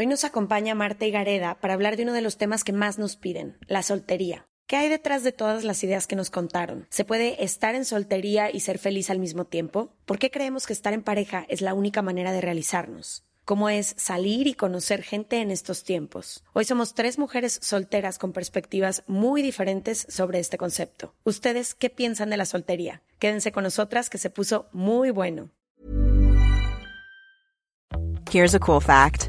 Hoy nos acompaña Marta Gareda para hablar de uno de los temas que más nos piden, la soltería. ¿Qué hay detrás de todas las ideas que nos contaron? ¿Se puede estar en soltería y ser feliz al mismo tiempo? ¿Por qué creemos que estar en pareja es la única manera de realizarnos? ¿Cómo es salir y conocer gente en estos tiempos? Hoy somos tres mujeres solteras con perspectivas muy diferentes sobre este concepto. ¿Ustedes qué piensan de la soltería? Quédense con nosotras que se puso muy bueno. Here's a cool fact.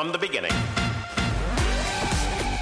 From the beginning.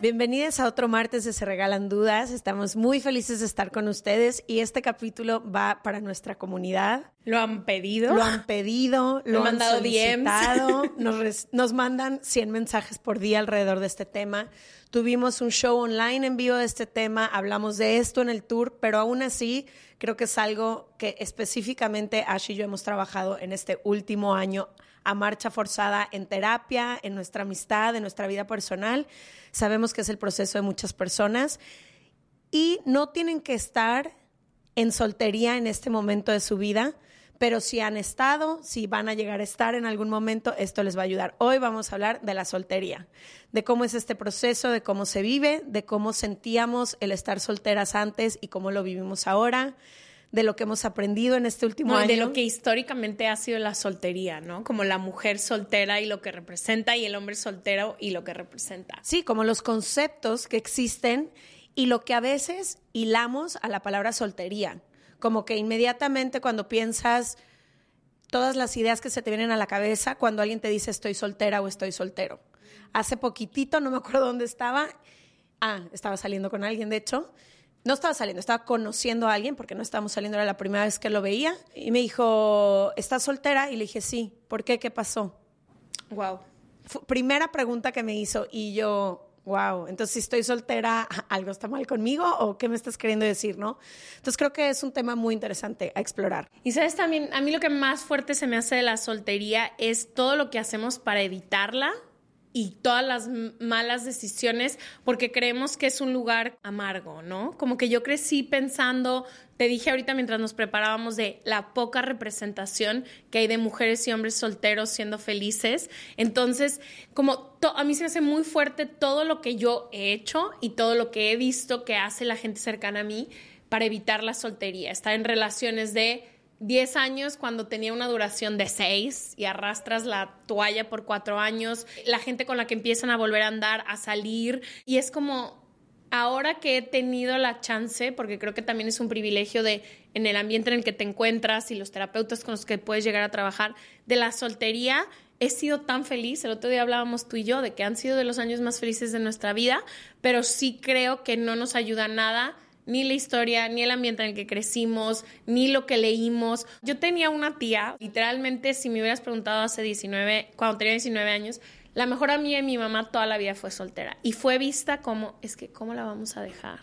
Bienvenidos a otro martes de Se Regalan Dudas. Estamos muy felices de estar con ustedes y este capítulo va para nuestra comunidad. Lo han pedido. Lo han pedido, lo han mandado solicitado. Nos, res- nos mandan 100 mensajes por día alrededor de este tema. Tuvimos un show online en vivo de este tema, hablamos de esto en el tour, pero aún así creo que es algo que específicamente Ash y yo hemos trabajado en este último año a marcha forzada en terapia, en nuestra amistad, en nuestra vida personal. Sabemos que es el proceso de muchas personas y no tienen que estar en soltería en este momento de su vida, pero si han estado, si van a llegar a estar en algún momento, esto les va a ayudar. Hoy vamos a hablar de la soltería, de cómo es este proceso, de cómo se vive, de cómo sentíamos el estar solteras antes y cómo lo vivimos ahora, de lo que hemos aprendido en este último No, año. de lo que históricamente ha sido la soltería, ¿no? Como la mujer soltera y lo que representa y el hombre soltero y lo que representa. Sí, como los conceptos que existen y lo que a veces hilamos a la palabra soltería. Como que inmediatamente cuando piensas todas las ideas que se te vienen a la cabeza cuando alguien te dice estoy soltera o estoy soltero. Hace poquitito, no me acuerdo dónde estaba. Ah, estaba saliendo con alguien, de hecho. No estaba saliendo, estaba conociendo a alguien porque no estábamos saliendo, era la primera vez que lo veía. Y me dijo, ¿estás soltera? Y le dije, sí. ¿Por qué? ¿Qué pasó? Wow. Primera pregunta que me hizo y yo, wow, entonces si estoy soltera, ¿algo está mal conmigo o qué me estás queriendo decir, no? Entonces creo que es un tema muy interesante a explorar. Y sabes también, a mí lo que más fuerte se me hace de la soltería es todo lo que hacemos para evitarla y todas las malas decisiones porque creemos que es un lugar amargo, ¿no? Como que yo crecí pensando, te dije ahorita mientras nos preparábamos de la poca representación que hay de mujeres y hombres solteros siendo felices. Entonces, como a mí se me hace muy fuerte todo lo que yo he hecho y todo lo que he visto que hace la gente cercana a mí para evitar la soltería, estar en relaciones de 10 años cuando tenía una duración de 6 y arrastras la toalla por 4 años, la gente con la que empiezan a volver a andar, a salir, y es como ahora que he tenido la chance, porque creo que también es un privilegio de en el ambiente en el que te encuentras y los terapeutas con los que puedes llegar a trabajar, de la soltería, he sido tan feliz. El otro día hablábamos tú y yo de que han sido de los años más felices de nuestra vida, pero sí creo que no nos ayuda nada ni la historia, ni el ambiente en el que crecimos, ni lo que leímos. Yo tenía una tía, literalmente, si me hubieras preguntado hace 19, cuando tenía 19 años, La mejor amiga de mi mamá toda la vida fue soltera y fue vista como, es que, ¿cómo la vamos a dejar?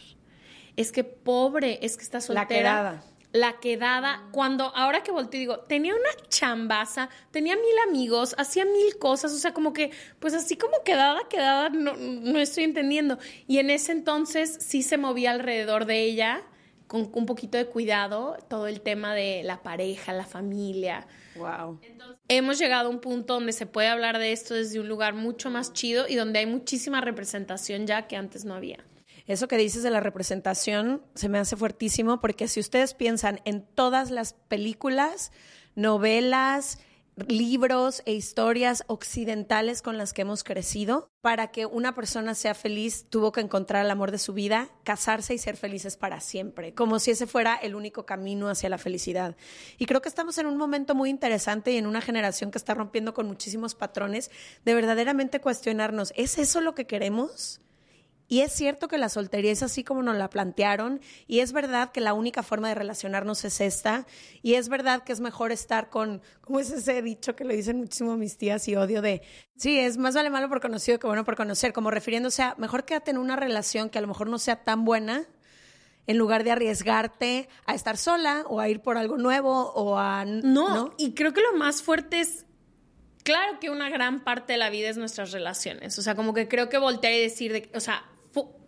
Es que pobre, es que está soltera. La quedada. La quedada, cuando ahora que volteo y digo, tenía una chambaza, tenía mil amigos, hacía mil cosas, o sea, como que, pues así como quedada, quedada, no, no estoy entendiendo. Y en ese entonces sí se movía alrededor de ella con un poquito de cuidado todo el tema de la pareja, la familia. Wow. hemos llegado a un punto donde se puede hablar de esto desde un lugar mucho más chido y donde hay muchísima representación ya que antes no había. Eso que dices de la representación se me hace fuertísimo porque si ustedes piensan en todas las películas, novelas, libros e historias occidentales con las que hemos crecido, para que una persona sea feliz tuvo que encontrar el amor de su vida, casarse y ser felices para siempre, como si ese fuera el único camino hacia la felicidad. Y creo que estamos en un momento muy interesante y en una generación que está rompiendo con muchísimos patrones de verdaderamente cuestionarnos, ¿es eso lo que queremos? Y es cierto que la soltería es así como nos la plantearon, y es verdad que la única forma de relacionarnos es esta, y es verdad que es mejor estar con, ¿cómo es ese dicho que le dicen muchísimo mis tías y odio de, sí, es más vale malo por conocido que bueno por conocer, como refiriéndose a, mejor quédate en una relación que a lo mejor no sea tan buena, en lugar de arriesgarte a estar sola o a ir por algo nuevo o a... No, y creo que lo más fuerte es claro que una gran parte de la vida es nuestras relaciones. O sea, como que creo que voltear y decir, de, o sea,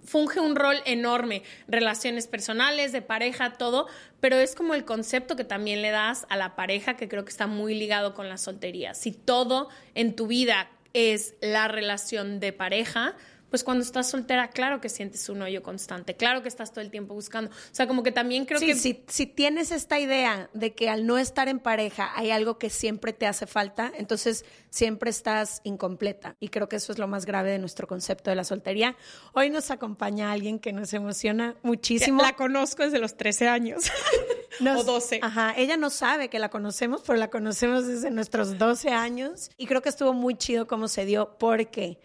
funge un rol enorme, relaciones personales, de pareja, todo, pero es como el concepto que también le das a la pareja que creo que está muy ligado con la soltería. Si todo en tu vida es la relación de pareja, pues cuando estás soltera, claro que sientes un hoyo constante, claro que estás todo el tiempo buscando. O sea, como que también creo que... Si, si tienes esta idea de que al no estar en pareja hay algo que siempre te hace falta, entonces siempre estás incompleta. Y creo que eso es lo más grave de nuestro concepto de la soltería. Hoy nos acompaña alguien que nos emociona muchísimo. La conozco desde los 13 años. o 12. Ajá, ella no sabe que la conocemos, pero la conocemos desde nuestros 12 años. Y creo que estuvo muy chido cómo se dio, porque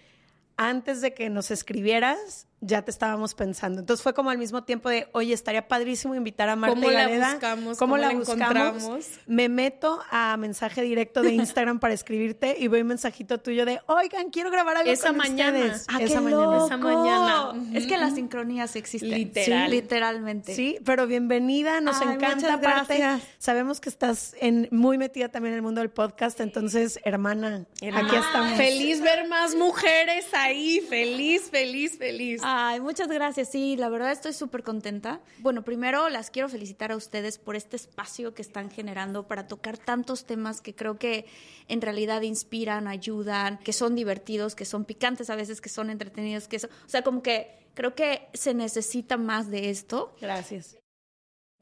antes de que nos escribieras, ya te estábamos pensando. Entonces fue como al mismo tiempo de, oye, estaría padrísimo invitar a Marta ¿Cómo y la Gareda. buscamos? ¿Cómo, ¿Cómo la, la buscamos? encontramos? Me meto a mensaje directo de Instagram para escribirte y veo un mensajito tuyo de, oigan, quiero grabar algo Esa con mañana. ustedes. ¡Ah, Esa qué mañana. loco! Esa mañana. Es que las sincronías existen. Literal. Sí, literalmente. Sí, pero bienvenida, nos Ay, encanta. muchas Aparte, gracias. sabemos que estás en, muy metida también en el mundo del podcast, entonces, hermana, aquí estamos. Feliz ver más mujeres ahí, feliz, feliz, feliz. Ay, muchas gracias. Sí, la verdad estoy súper contenta. Bueno, primero las quiero felicitar a ustedes por este espacio que están generando para tocar tantos temas que creo que en realidad inspiran, ayudan, que son divertidos, que son picantes a veces, que son entretenidos, que son, o sea, como que creo que se necesita más de esto. Gracias.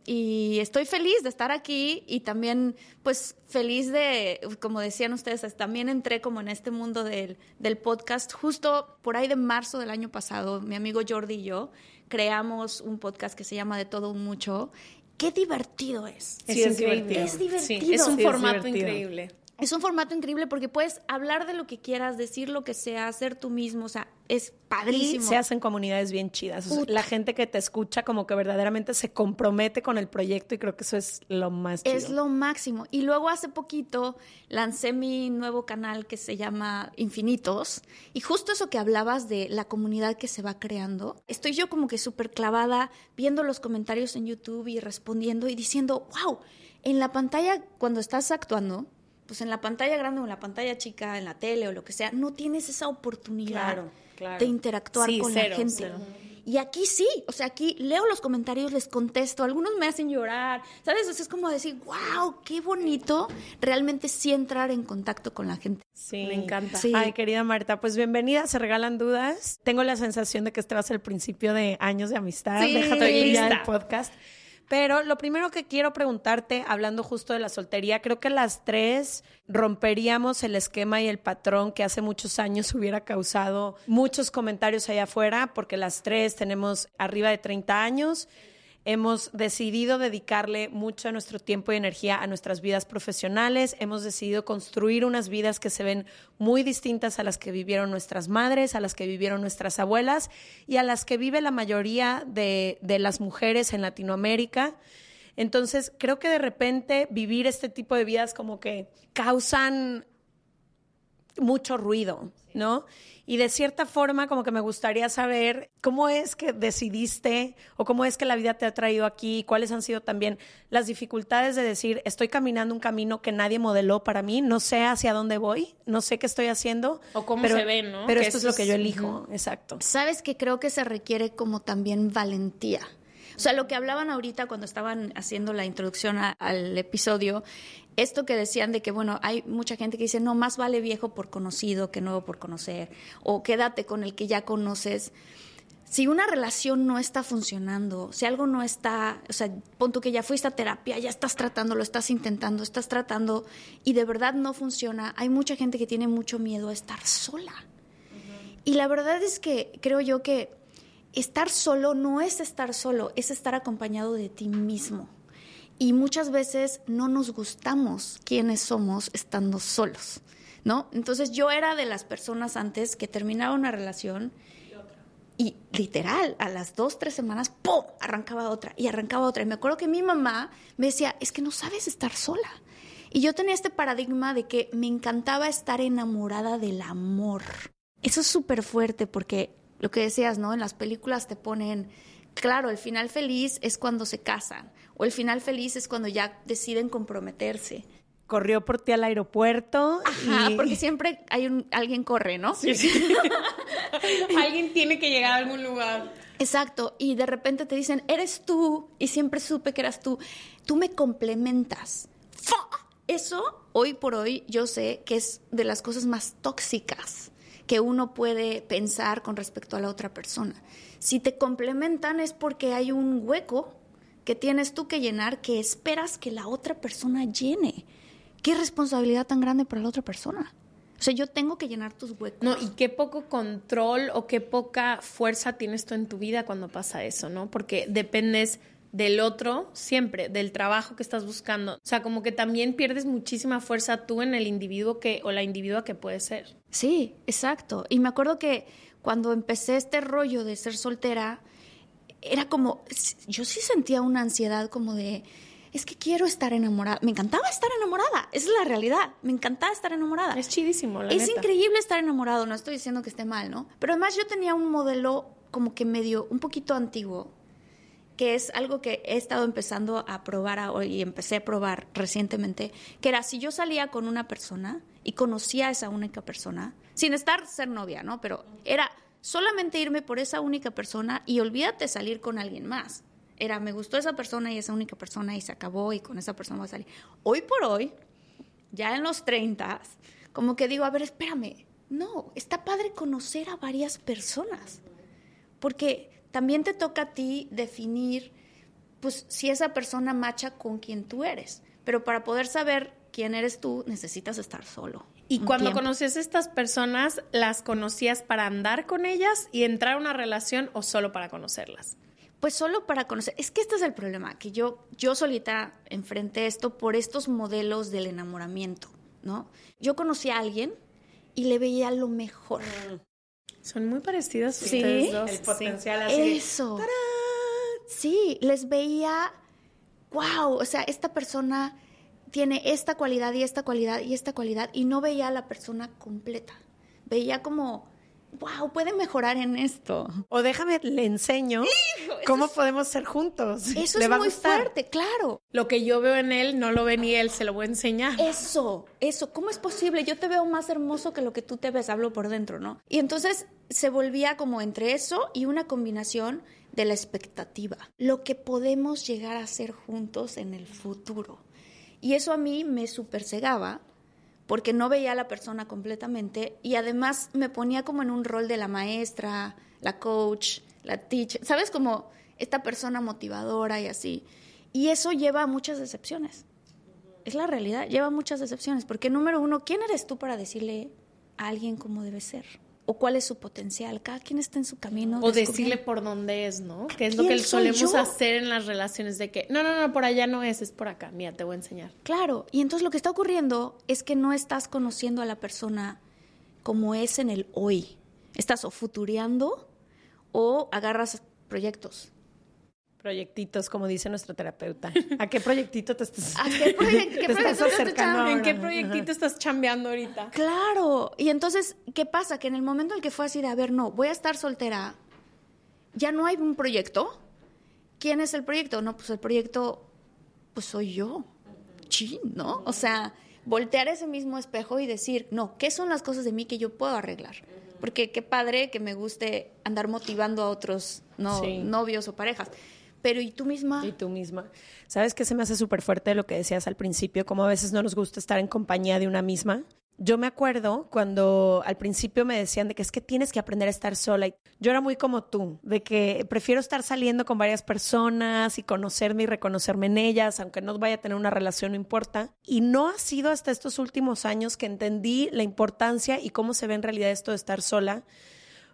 Y estoy feliz de estar aquí y también, pues, feliz de, como decían ustedes, también entré como en este mundo del, del podcast. Justo por ahí de marzo del año pasado, mi amigo Jordi y yo creamos un podcast que se llama De Todo Un Mucho. ¡Qué divertido es! Sí, es divertido. Es divertido. Sí, es un Sí, formato increíble. Es un formato increíble porque puedes hablar de lo que quieras, decir lo que sea, ser tú mismo, o sea, es Y padrísimo. se hacen comunidades bien chidas. O sea, la gente que te escucha como que verdaderamente se compromete con el proyecto y creo que eso es lo más chido. Es lo máximo. Y luego hace poquito lancé mi nuevo canal que se llama Infinitos. Y justo eso que hablabas de la comunidad que se va creando, estoy yo como que súper clavada viendo los comentarios en YouTube y respondiendo y diciendo, wow, en la pantalla cuando estás actuando, pues en la pantalla grande o en la pantalla chica, en la tele o lo que sea, no tienes esa oportunidad Claro, claro. de interactuar Sí, con cero, la gente. cero. Y aquí sí, o sea, aquí leo los comentarios, les contesto, algunos me hacen llorar, ¿sabes? O sea, es como decir, wow, qué bonito realmente sí entrar en contacto con la gente. Sí. Me encanta. Sí. Ay, querida Marta, pues bienvenida, se regalan dudas. Tengo la sensación de que este va a ser el principio de años de amistad. Sí. Déjate ya el podcast. Pero lo primero que quiero preguntarte, hablando justo de la soltería, creo que las tres romperíamos el esquema y el patrón que hace muchos años hubiera causado muchos comentarios allá afuera, porque las tres tenemos arriba de 30 años. Hemos decidido dedicarle mucho de nuestro tiempo y energía a nuestras vidas profesionales. Hemos decidido construir unas vidas que se ven muy distintas a las que vivieron nuestras madres, a las que vivieron nuestras abuelas y a las que vive la mayoría de, de las mujeres en Latinoamérica. Entonces, creo que de repente vivir este tipo de vidas como que causan mucho ruido, ¿no? Y de cierta forma, como que me gustaría saber cómo es que decidiste o cómo es que la vida te ha traído aquí, cuáles han sido también las dificultades de decir, estoy caminando un camino que nadie modeló para mí, no sé hacia dónde voy, no sé qué estoy haciendo. O cómo pero, se ve, ¿no? Pero Que esto es lo que yo elijo, exacto. Sabes que creo que se requiere como también valentía. O sea, lo que hablaban ahorita cuando estaban haciendo la introducción a- al episodio, esto que decían de que, bueno, hay mucha gente que dice, no, más vale viejo por conocido que nuevo por conocer, o quédate con el que ya conoces. Si una relación no está funcionando, si algo no está, o sea, pon tú que ya fuiste a terapia, ya estás tratando, lo estás intentando, estás tratando y de verdad no funciona, hay mucha gente que tiene mucho miedo a estar sola. Y la verdad es que creo yo que estar solo no es estar solo, es estar acompañado de ti mismo. Y muchas veces no nos gustamos quiénes somos estando solos, ¿no? Entonces yo era de las personas antes que terminaba una relación y literal, a las dos, tres semanas, ¡pum! arrancaba otra y arrancaba otra. Y me acuerdo que mi mamá me decía, es que no sabes estar sola. Y yo tenía este paradigma de que me encantaba estar enamorada del amor. Eso es súper fuerte porque lo que decías, ¿no? En las películas te ponen, claro, el final feliz es cuando se casan o el final feliz es cuando ya deciden comprometerse. Corrió por ti al aeropuerto. Ajá, y- porque siempre hay un, alguien corre, ¿no? Alguien tiene que llegar a algún lugar. Exacto, y de repente te dicen, eres tú, y siempre supe que eras tú, tú me complementas. ¡Fa! Eso, hoy por hoy, yo sé que es de las cosas más tóxicas que uno puede pensar con respecto a la otra persona. Si te complementan es porque hay un hueco que tienes tú que llenar que esperas que la otra persona llene. ¿Qué responsabilidad tan grande para la otra persona? O sea, yo tengo que llenar tus huecos. No, y qué poco control o qué poca fuerza tienes tú en tu vida cuando pasa eso, ¿no? Porque dependes del otro siempre, del trabajo que estás buscando. O sea, como que también pierdes muchísima fuerza tú en el individuo que o la individua que puedes ser. Sí, exacto. Y me acuerdo que cuando empecé este rollo de ser soltera, era como, yo sí sentía una ansiedad como de, es que quiero estar enamorada. Me encantaba estar enamorada, esa es la realidad. Me encantaba estar enamorada. Es chidísimo, la Es neta. increíble estar enamorado, no estoy diciendo que esté mal, ¿no? Pero además yo tenía un modelo como que medio, un poquito antiguo, que es algo que he estado empezando a probar ahora y empecé a probar recientemente, que era si yo salía con una persona y conocía a esa única persona, sin estar ser novia, ¿no? Pero era solamente irme por esa única persona y olvídate salir con alguien más. Era, me gustó esa persona y esa única persona y se acabó y con esa persona voy a salir. Hoy por hoy, ya en los 30, como que digo, a ver, espérame, no, está padre conocer a varias personas, porque también te toca a ti definir, pues, si esa persona macha con quien tú eres, pero para poder saber quién eres tú, necesitas estar solo. Y cuando tiempo. conocías a estas personas, ¿las conocías para andar con ellas y entrar a una relación o solo para conocerlas? Pues solo para conocer. Es que este es el problema, que yo, yo solita enfrenté esto por estos modelos del enamoramiento, ¿no? Yo conocí a alguien y le veía lo mejor. Son muy parecidas Sí. ustedes dos. El sí. potencial así. Eso. Sí, les veía, wow, o sea, esta persona tiene esta cualidad y esta cualidad y esta cualidad y no veía a la persona completa. Veía como, wow, puede mejorar en esto. O déjame, le enseño cómo podemos ser juntos. Eso Le es va muy gustar. fuerte, claro. Lo que yo veo en él no lo ve ni él, se lo voy a enseñar. Eso, eso, ¿cómo es posible? Yo te veo más hermoso que lo que tú te ves, hablo por dentro, ¿no? Y entonces se volvía como entre eso y una combinación de la expectativa, lo que podemos llegar a hacer juntos en el futuro. Y eso a mí me super cegaba porque no veía a la persona completamente y además me ponía como en un rol de la maestra, la coach, la teacher, ¿sabes? Como esta persona motivadora y así. Y eso lleva a muchas decepciones. Es la realidad, lleva muchas decepciones. Porque número uno, ¿quién eres tú para decirle a alguien cómo debe ser? ¿O cuál es su potencial? Cada quien está en su camino. O decirle por dónde es, ¿no? Que es lo ¿Quién que solemos yo? hacer en las relaciones de que, no, no, no, por allá no es, es por acá. Mira, te voy a enseñar. Claro, y entonces lo que está ocurriendo es que no estás conociendo a la persona como es en el hoy. Estás o futureando o agarras proyectos. Proyectitos, como dice nuestro terapeuta. ¿A qué proyectito te estás, ¿A qué proye- qué te estás proyectito te acercando? estás- ¿En qué proyectito estás chambeando ahorita? Claro. Y entonces, ¿qué pasa? Que en el momento en el que fue así de, a ver, no, voy a estar soltera, ya no hay un proyecto. ¿Quién es el proyecto? No, pues el proyecto, pues soy yo. Chin, ¿no? O sea, voltear ese mismo espejo y decir, no, ¿qué son las cosas de mí que yo puedo arreglar? Porque qué padre que me guste andar motivando a otros no, Sí. novios o parejas. Pero ¿y tú misma? Y tú misma. ¿Sabes qué se me hace súper fuerte lo que decías al principio? Como a veces no nos gusta estar en compañía de una misma. Yo me acuerdo cuando al principio me decían de que es que tienes que aprender a estar sola. Yo era muy como tú, de que prefiero estar saliendo con varias personas y conocerme y reconocerme en ellas, aunque no vaya a tener una relación, no importa. Y no ha sido hasta estos últimos años que entendí la importancia y cómo se ve en realidad esto de estar sola,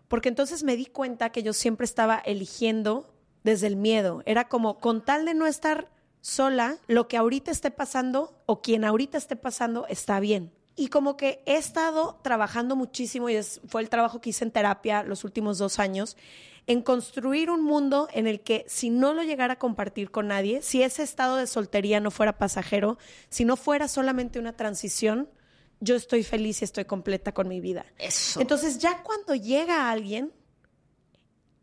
porque entonces me di cuenta que yo siempre estaba eligiendo desde el miedo. Era como, con tal de no estar sola, lo que ahorita esté pasando o quien ahorita esté pasando está bien. Y como que he estado trabajando muchísimo, y es- fue el trabajo que hice en terapia los últimos dos años, en construir un mundo en el que si no lo llegara a compartir con nadie, si ese estado de soltería no fuera pasajero, si no fuera solamente una transición, yo estoy feliz y estoy completa con mi vida. Eso. Entonces ya cuando llega alguien,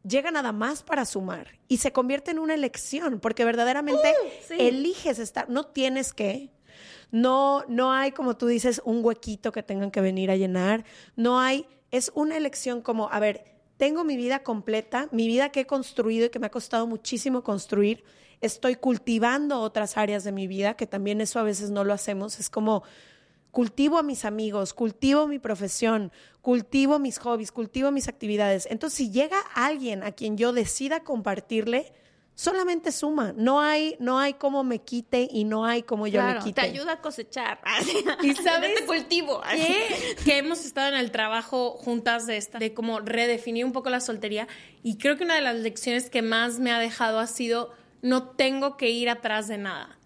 llega nada más para sumar y se convierte en una elección, porque verdaderamente sí. eliges estar, no tienes que, no, no hay, como tú dices, un huequito que tengan que venir a llenar, no hay, es una elección como, a ver, tengo mi vida completa, mi vida que he construido y que me ha costado muchísimo construir, estoy cultivando otras áreas de mi vida, que también eso a veces no lo hacemos, es como cultivo a mis amigos, cultivo mi profesión, cultivo mis hobbies, cultivo mis actividades. Entonces, si llega alguien a quien yo decida compartirle, solamente suma. No hay, no hay cómo me quite y no hay cómo yo Claro, le quite. te ayuda a cosechar. ¿Y sabes este cultivo. que, que hemos estado en el trabajo juntas de esta, de como redefinir un poco la soltería y creo que una de las lecciones que más me ha dejado ha sido no tengo que ir atrás de nada.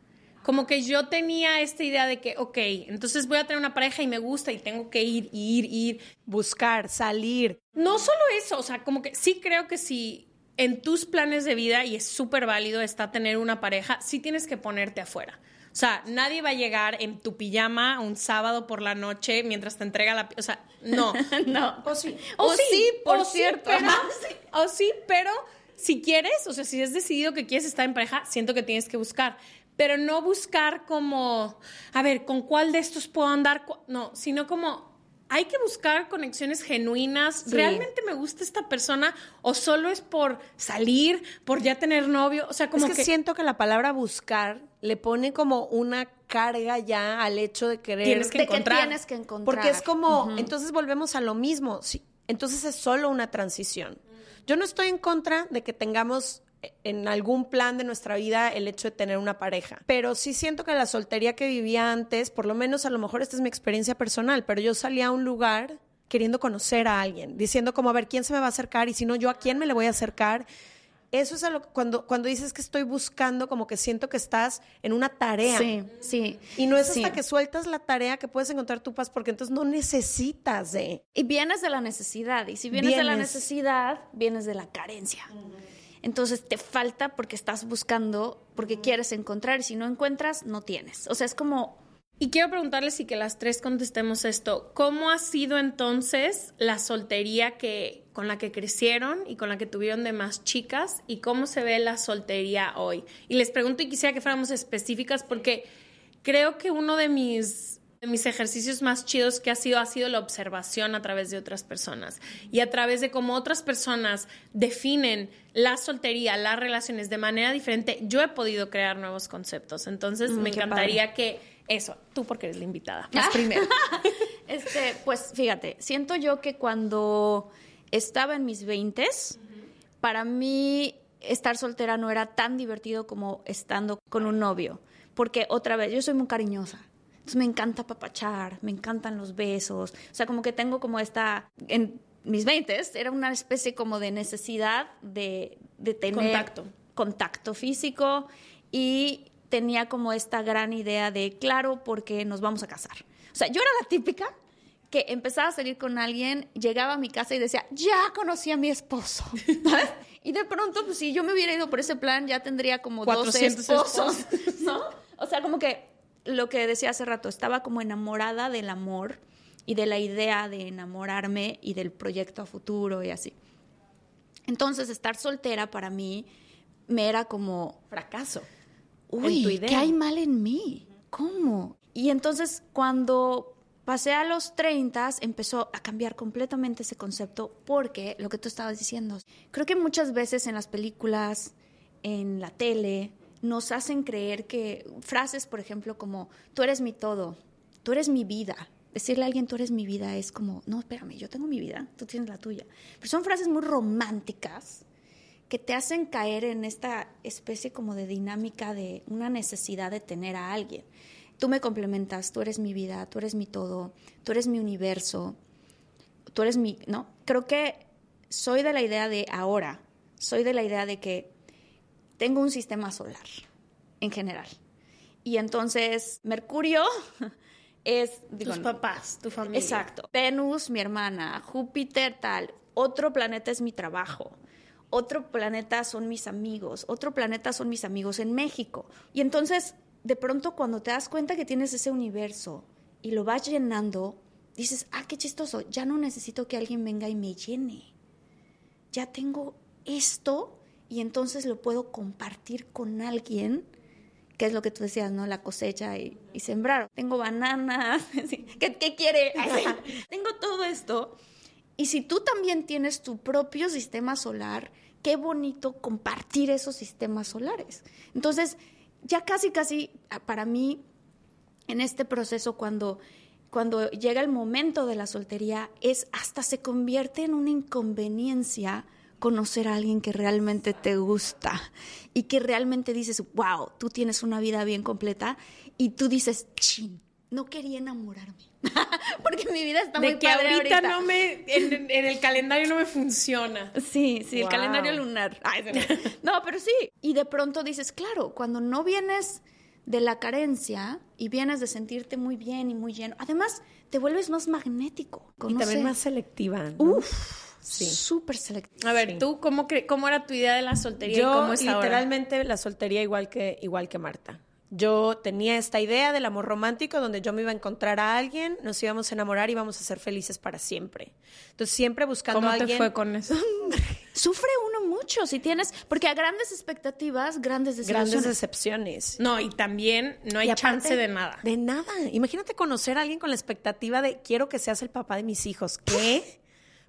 Como que yo tenía esta idea de que, ok, entonces voy a tener una pareja y me gusta y tengo que ir, ir, ir. Buscar, salir. No solo eso, o sea, como que sí creo que si en tus planes de vida, y es súper válido, está tener una pareja, sí tienes que ponerte afuera. O sea, nadie va a llegar en tu pijama un sábado por la noche mientras te entrega la... O sea, no. no. O sí. O sí, por o sí, cierto. pero, Ajá, o sí, pero si quieres, o sea, si has decidido que quieres estar en pareja, siento que tienes que buscar. Pero no buscar como, a ver, ¿con cuál de estos puedo andar? No, sino como, hay que buscar conexiones genuinas. Sí. ¿Realmente me gusta esta persona? ¿O solo es por salir, por ya tener novio? O sea, como es que, siento que la palabra buscar le pone como una carga ya al hecho de querer. Tienes que de que encontrar. tienes que encontrar. Porque es como, entonces volvemos a lo mismo. Sí, entonces es solo una transición. Yo no estoy en contra de que tengamos en algún plan de nuestra vida el hecho de tener una pareja, pero sí siento que la soltería que vivía antes, por lo menos a lo mejor esta es mi experiencia personal, pero yo salía a un lugar queriendo conocer a alguien, diciendo como a ver quién se me va a acercar y si no yo a quién me le voy a acercar. Eso es a lo, cuando, cuando dices que estoy buscando, como que siento que estás en una tarea. Sí, sí. Y no es Sí. hasta que sueltas la tarea que puedes encontrar tu paz, porque entonces no necesitas de. Y vienes de la necesidad. Y si vienes, de la necesidad, vienes de la carencia. Entonces te falta porque estás buscando, porque quieres encontrar. Y si no encuentras, no tienes. O sea, es como Y quiero preguntarles y que las tres contestemos esto. ¿Cómo ha sido entonces la soltería que, con la que crecieron y con la que tuvieron de más chicas? ¿Y cómo se ve la soltería hoy? Y les pregunto y quisiera que fuéramos específicas porque creo que uno de mis, de mis ejercicios más chidos que ha sido ha sido la observación a través de otras personas y a través de cómo otras personas definen la soltería, las relaciones de manera diferente. Yo he podido crear nuevos conceptos. Entonces me qué encantaría que eso, tú porque eres la invitada, más primero. Este, pues fíjate, siento yo que cuando estaba en mis veintes, para mí estar soltera no era tan divertido como estando con un novio, porque otra vez yo soy muy cariñosa. Entonces me encanta papachar, me encantan los besos, o sea, como que tengo como esta en mis veintes era una especie como de necesidad de, de tener Contacto. contacto físico y tenía como esta gran idea de, claro, porque nos vamos a casar. O sea, yo era la típica que empezaba a salir con alguien, llegaba a mi casa y decía, ya conocí a mi esposo. Y de pronto, pues si yo me hubiera ido por ese plan, ya tendría como 12 esposos, ¿no? O sea, como que lo que decía hace rato, estaba como enamorada del amor y de la idea de enamorarme y del proyecto a futuro y así. Entonces, estar soltera para mí me era como fracaso. Uy, ¿qué hay mal en mí? ¿Cómo? Y entonces, cuando pasé a los 30, empezó a cambiar completamente ese concepto porque lo que tú estabas diciendo, creo que muchas veces en las películas, en la tele, nos hacen creer que frases, por ejemplo, como tú eres mi todo, tú eres mi vida, decirle a alguien tú eres mi vida es como, no, espérame, yo tengo mi vida, tú tienes la tuya. Pero son frases muy románticas que te hacen caer en esta especie como de dinámica de una necesidad de tener a alguien. Tú me complementas, tú eres mi vida, tú eres mi todo, tú eres mi universo, tú eres mi, ¿no? Creo que soy de la idea de ahora, soy de la idea de que tengo un sistema solar en general. Y entonces Mercurio es... Tus papás, tu familia. Exacto. Venus, mi hermana, Júpiter, tal. Otro planeta es mi trabajo. Otro planeta son mis amigos. Otro planeta son mis amigos en México. Y entonces, de pronto, cuando te das cuenta que tienes ese universo y lo vas llenando, dices, ah, qué chistoso, ya no necesito que alguien venga y me llene. Ya tengo esto y entonces lo puedo compartir con alguien que es lo que tú decías, ¿no? La cosecha y, sembrar. Tengo bananas, ¿qué, quiere? Tengo todo esto. Y si tú también tienes tu propio sistema solar, qué bonito compartir esos sistemas solares. Entonces, ya casi, casi ah, para mí, en este proceso, cuando, cuando llega el momento de la soltería, es hasta se convierte en una inconveniencia conocer a alguien que realmente te gusta y que realmente dices, wow, tú tienes una vida bien completa y tú dices, chin, no quería enamorarme. Porque mi vida está muy que padre ahorita, no me en, el calendario no me funciona. Sí, sí, el calendario lunar. no, pero sí. Y de pronto dices, claro, cuando no vienes de la carencia y vienes de sentirte muy bien y muy lleno, además te vuelves más magnético. Y también más selectiva. Uf Sí. Súper selectiva. A ver, ¿tú cómo, cómo era tu idea de la soltería y cómo es literalmente la soltería igual que, igual que Marta. Yo tenía esta idea del amor romántico donde yo me iba a encontrar a alguien, nos íbamos a enamorar y íbamos a ser felices para siempre. Entonces, siempre buscando a alguien. ¿Cómo te fue con eso? Sufre uno mucho si tienes, porque a grandes expectativas, grandes decepciones. Grandes decepciones. No, y también no hay chance de nada. De nada. Imagínate conocer a alguien con la expectativa de quiero que seas el papá de mis hijos. ¿Qué?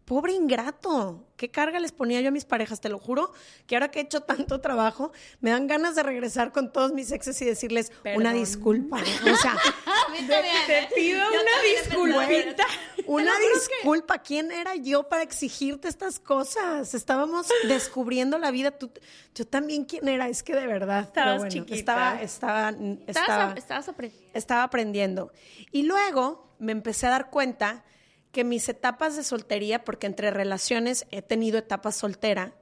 Pobre ingrato, qué carga les ponía yo a mis parejas, te lo juro, que ahora que he hecho tanto trabajo, me dan ganas de regresar con todos mis exes y decirles una disculpa. O sea, te, pido una disculpita. Una disculpa, ¿quién era yo para exigirte estas cosas? Estábamos descubriendo la vida. Tú, yo también, ¿quién era? Es que de verdad. Estabas chiquita. Estaba, estaba, estaba, estabas aprendiendo. estaba aprendiendo. Y luego me empecé a dar cuenta que mis etapas de soltería, porque entre relaciones he tenido etapas soltera,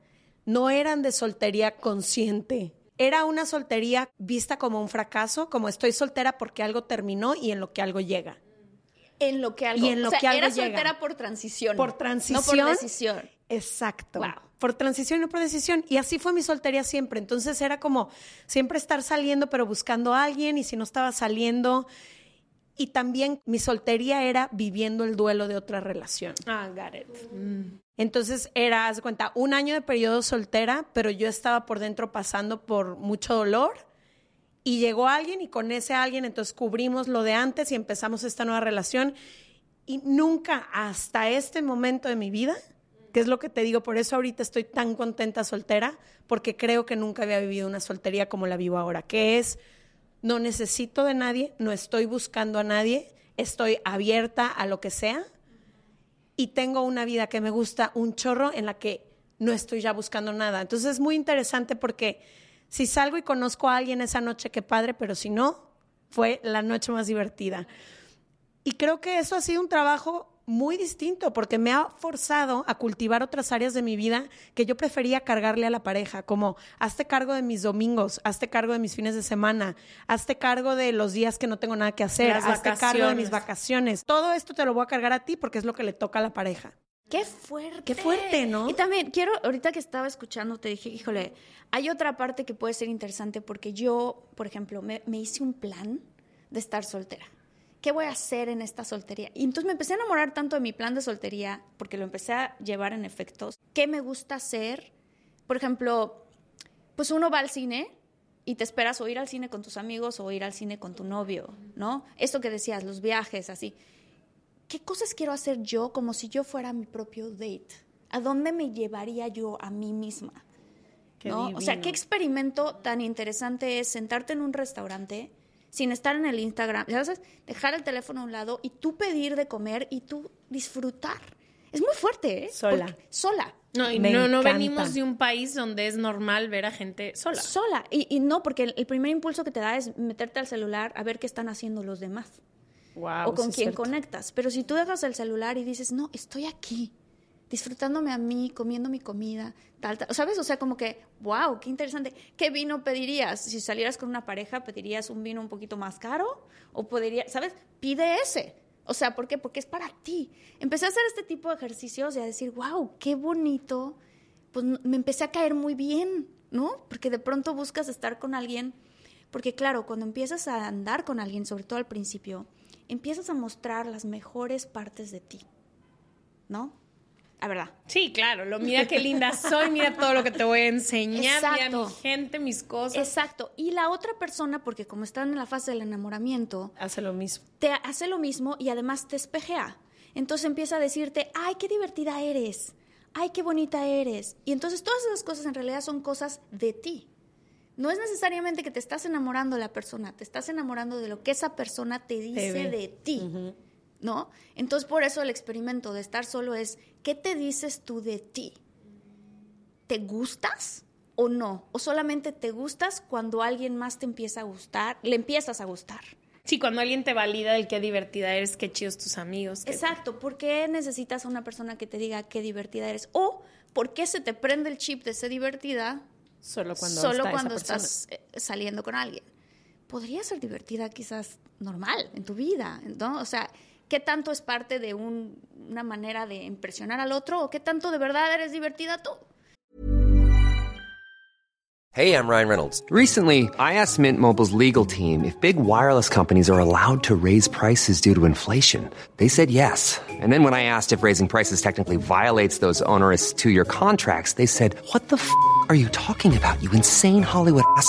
no eran de soltería consciente. Era una soltería vista como un fracaso, como estoy soltera porque algo terminó y en lo que algo llega. En lo que algo, y en lo que algo era soltera por transición. Por transición. No por decisión. Exacto. Por transición y no por decisión. Y así fue mi soltería siempre. Entonces era como siempre estar saliendo, pero buscando a alguien. Y si no estaba saliendo, y también mi soltería era viviendo el duelo de otra relación. Ah, got it. Mm. Entonces era, haz cuenta, un año de periodo soltera, pero yo estaba por dentro pasando por mucho dolor. Y llegó alguien y con ese alguien entonces cubrimos lo de antes y empezamos esta nueva relación. Y nunca hasta este momento de mi vida, que es lo que te digo, por eso ahorita estoy tan contenta soltera, porque creo que nunca había vivido una soltería como la vivo ahora, que es no necesito de nadie, no estoy buscando a nadie, estoy abierta a lo que sea y tengo una vida que me gusta un chorro en la que no estoy ya buscando nada. Entonces es muy interesante porque si salgo y conozco a alguien esa noche, qué padre, pero si no, fue la noche más divertida. Y creo que eso ha sido un trabajo muy distinto porque me ha forzado a cultivar otras áreas de mi vida que yo prefería cargarle a la pareja, como hazte cargo de mis domingos, hazte cargo de mis fines de semana, hazte cargo de los días que no tengo nada que hacer, Las hazte cargo de mis vacaciones. Todo esto te lo voy a cargar a ti porque es lo que le toca a la pareja. Qué fuerte. Qué fuerte, ¿no? Y también quiero, ahorita que estaba escuchando, te dije, híjole, hay otra parte que puede ser interesante porque yo, por ejemplo, me, me hice un plan de estar soltera. ¿Qué voy a hacer en esta soltería? Y entonces me empecé a enamorar tanto de mi plan de soltería, porque lo empecé a llevar en efectos. ¿Qué me gusta hacer? Por ejemplo, pues uno va al cine y te esperas o ir al cine con tus amigos o ir al cine con tu novio, ¿no? Esto que decías, los viajes, así. ¿qué cosas quiero hacer yo como si yo fuera mi propio date? ¿A dónde me llevaría yo a mí misma? ¿No? O sea, qué experimento tan interesante es sentarte en un restaurante sin estar en el Instagram, ya sabes, dejar el teléfono a un lado y tú pedir de comer y tú disfrutar. Es muy fuerte, ¿eh? Sola. Porque- sola. No, y Me no, venimos de un país donde es normal ver a gente sola. Sola. Y, y no, porque el, el primer impulso que te da es meterte al celular a ver qué están haciendo los demás. Wow, o con quién conectas. Pero si tú dejas el celular y dices, no, estoy aquí, disfrutándome a mí, comiendo mi comida, tal, tal, ¿sabes? O sea, como que, wow, qué interesante. ¿Qué vino pedirías? Si salieras con una pareja, ¿pedirías un vino un poquito más caro? O podría, ¿sabes? Pide ese. O sea, ¿por qué? Porque es para ti. Empecé a hacer este tipo de ejercicios y a decir, wow, qué bonito. Pues me empecé a caer muy bien, ¿no? Porque de pronto buscas estar con alguien. Porque claro, cuando empiezas a andar con alguien, sobre todo al principio, empiezas a mostrar las mejores partes de ti, ¿no? La verdad. Sí, claro, lo mira qué linda soy, mira todo lo que te voy a enseñar, mira Exacto. mi gente, mis cosas. Exacto. Y la otra persona, porque como están en la fase del enamoramiento, Hace lo mismo. te hace lo mismo y además te espejea. Entonces empieza a decirte, ay, qué divertida eres, ay, qué bonita eres. Y entonces todas esas cosas en realidad son cosas de ti. No es necesariamente que te estás enamorando de la persona, te estás enamorando de lo que esa persona te dice de ti. ¿No? Entonces por eso el experimento de estar solo es, ¿qué te dices tú de ti? ¿Te gustas o no? ¿O solamente te gustas cuando alguien más te empieza a gustar, le empiezas a gustar? Sí, cuando alguien te valida el qué divertida eres, qué chidos tus amigos. qué- Exacto, ¿por qué necesitas a una persona que te diga qué divertida eres? O ¿por qué se te prende el chip de ser divertida Solo cuando, solo está esa cuando persona. estás eh, saliendo con alguien? Podría ser divertida quizás normal en tu vida, ¿no? O sea, ¿qué tanto es parte de un- una manera de impresionar al otro o qué tanto de verdad eres divertida tú? Hey, I'm Ryan Reynolds. Recently, I asked Mint Mobile's legal team if big wireless companies are allowed to raise prices due to inflation. They said yes. And then when I asked if raising prices technically violates those onerous two year contracts, they said, What the f are you talking about, you insane Hollywood ass?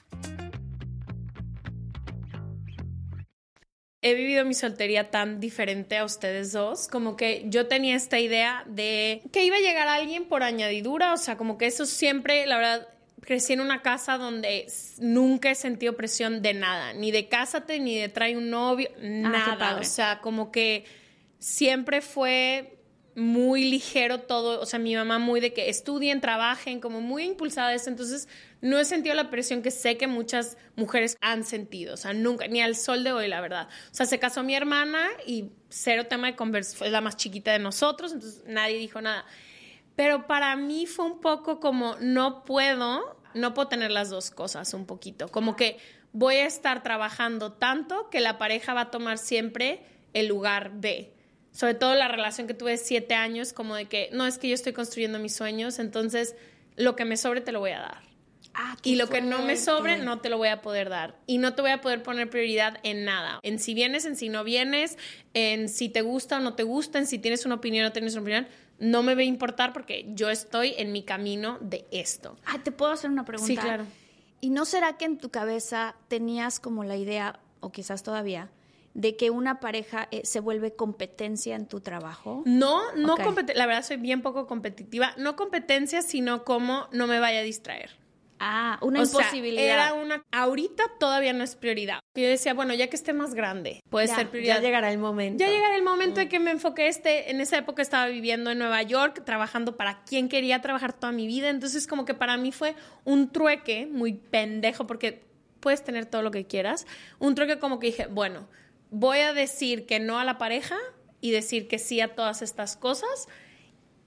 He vivido mi soltería tan diferente a ustedes dos, como que yo tenía esta idea de que iba a llegar alguien por añadidura, o sea, como que eso siempre, la verdad, crecí en una casa donde nunca he sentido presión de nada, ni de cásate, ni de trae un novio, nada, o sea, como que siempre fue muy ligero todo, o sea, mi mamá muy de que estudien, trabajen, como muy impulsada de eso, entonces no he sentido la presión que sé que muchas mujeres han sentido, o sea, nunca, ni al sol de hoy, la verdad. O sea, se casó mi hermana y cero tema de conversación, fue la más chiquita de nosotros, entonces nadie dijo nada. Pero para mí fue un poco como, no puedo, no puedo tener las dos cosas un poquito, como que voy a estar trabajando tanto que la pareja va a tomar siempre el lugar B sobre todo la relación que tuve siete años, como de que no es que yo estoy construyendo mis sueños, entonces lo que me sobre te lo voy a dar. Ah, y lo que no me sobre no te lo voy a poder dar. Y no te voy a poder poner prioridad en nada. En si vienes, en si no vienes, en si te gusta o no te gusta, en si tienes una opinión o no tienes una opinión. No me va a importar porque yo estoy en mi camino de esto. Ah, ¿te puedo hacer una pregunta? Sí, claro. ¿Y no será que en tu cabeza tenías como la idea, o quizás todavía, de que una pareja eh, se vuelve competencia en tu trabajo? No, no okay. la verdad soy bien poco competitiva, no competencia, sino como no me vaya a distraer. Ah, una imposibilidad. era una. Ahorita todavía no es prioridad. Yo decía, bueno, ya que esté más grande, puede ser prioridad. Ya llegará el momento. Ya llegará el momento de que me enfoqué. Este, en esa época estaba viviendo en Nueva York, trabajando para quien quería trabajar toda mi vida. Entonces, como que para mí fue un trueque muy pendejo, porque puedes tener todo lo que quieras. Un trueque como que dije, bueno, voy a decir que no a la pareja y decir que sí a todas estas cosas.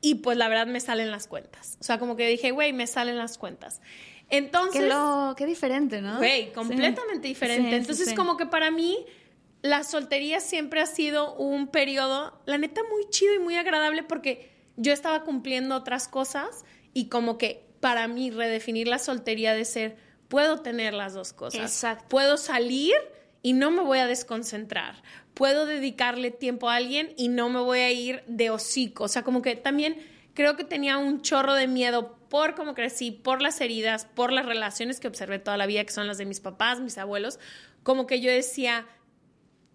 Y pues la verdad me salen las cuentas. O sea, como que dije, güey, me salen las cuentas. Entonces. Qué, lo, qué diferente, ¿no? Güey, completamente diferente. Entonces, como que para mí, la soltería siempre ha sido un periodo, la neta, muy chido y muy agradable porque yo estaba cumpliendo otras cosas y como que para mí redefinir la soltería de ser, puedo tener las dos cosas. Exacto. Puedo salir y no me voy a desconcentrar. Puedo dedicarle tiempo a alguien y no me voy a ir de hocico. O sea, como que también creo que tenía un chorro de miedo por cómo crecí, por las heridas, por las relaciones que observé toda la vida, que son las de mis papás, mis abuelos. Como que yo decía,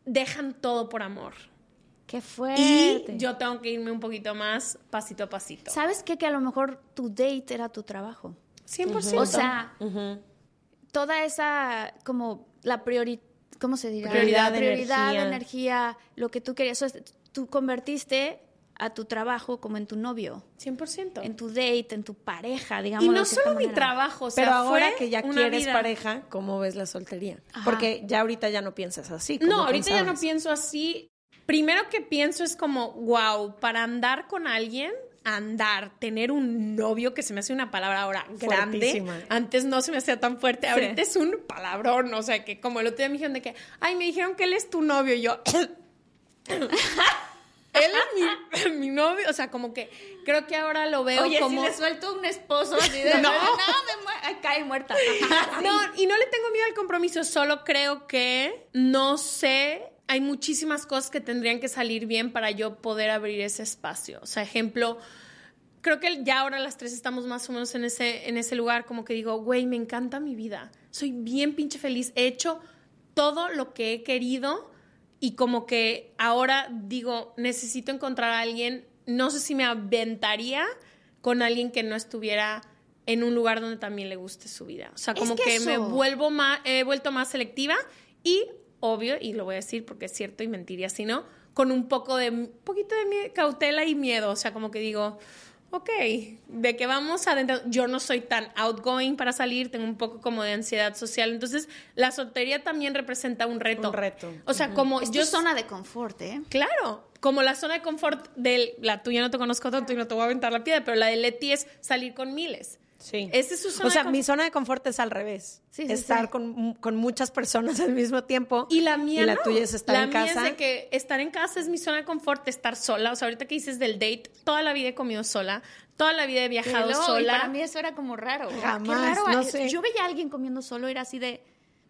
dejan todo por amor. Qué fuerte. Y yo tengo que irme un poquito más pasito a pasito. ¿Sabes qué? Que a lo mejor tu date era tu trabajo. 100%. O sea, toda esa, como la prioridad ¿cómo se diría? Prioridad, prioridad energía. lo que tú querías. O sea, tú convertiste a tu trabajo como en tu novio. 100%. En tu date, en tu pareja, digamos. Y no solo mi trabajo, o sea, Pero ahora fue que ya quieres vida. pareja, ¿cómo ves la soltería? Ajá. Porque ya ahorita ya no piensas así. No, ahorita ya no pienso así. Primero que pienso es como, wow, para andar con alguien, andar, tener un novio, que se me hace una palabra ahora grande. Fuertísima. Antes no se me hacía tan fuerte, ahorita es un palabrón, o sea, que como el otro día me dijeron de que, ay, me dijeron que él es tu novio, y yo... él es mi, mi novio, o sea, como que creo que ahora lo veo Oye, como... si le suelto un esposo así de... No. no, me muero. Ay, cae muerta. No, y no le tengo miedo al compromiso, solo creo que no sé, hay muchísimas cosas que tendrían que salir bien para yo poder abrir ese espacio. O sea, ejemplo, creo que ya ahora las tres estamos más o menos en ese, en ese lugar, como que digo, güey, me encanta mi vida, soy bien pinche feliz, he hecho todo lo que he querido y como que ahora digo, necesito encontrar a alguien, no sé si me aventaría con alguien que no estuviera en un lugar donde también le guste su vida. O sea, Es como que que, me vuelvo más, he vuelto más selectiva y obvio, y lo voy a decir porque es cierto y mentiría si no, con un poco de, poquito de cautela y miedo. O sea, como que digo, ok, de que vamos adentro. Yo no soy tan outgoing para salir, tengo un poco como de ansiedad social. Entonces, la soltería también representa un reto. Un reto. O sea, como Es yo. zona de confort, ¿eh? Claro, como la zona de confort de la tuya no te conozco tanto y no te voy a aventar la piedra, pero la de Leti es salir con miles. Sí. Esa es su zona O sea, de mi zona de confort es al revés. Sí, sí, estar sí. Con, con muchas personas al mismo tiempo. Y la mía Y la no. tuya es estar la en mía casa. es de que estar en casa es mi zona de confort, estar sola. O sea, ahorita que dices del date, toda la vida he comido sola, toda la vida he viajado Hello, y sola. para mí eso era como raro. Jamás, Qué raro. no sé. Yo veía a alguien comiendo solo, era así de...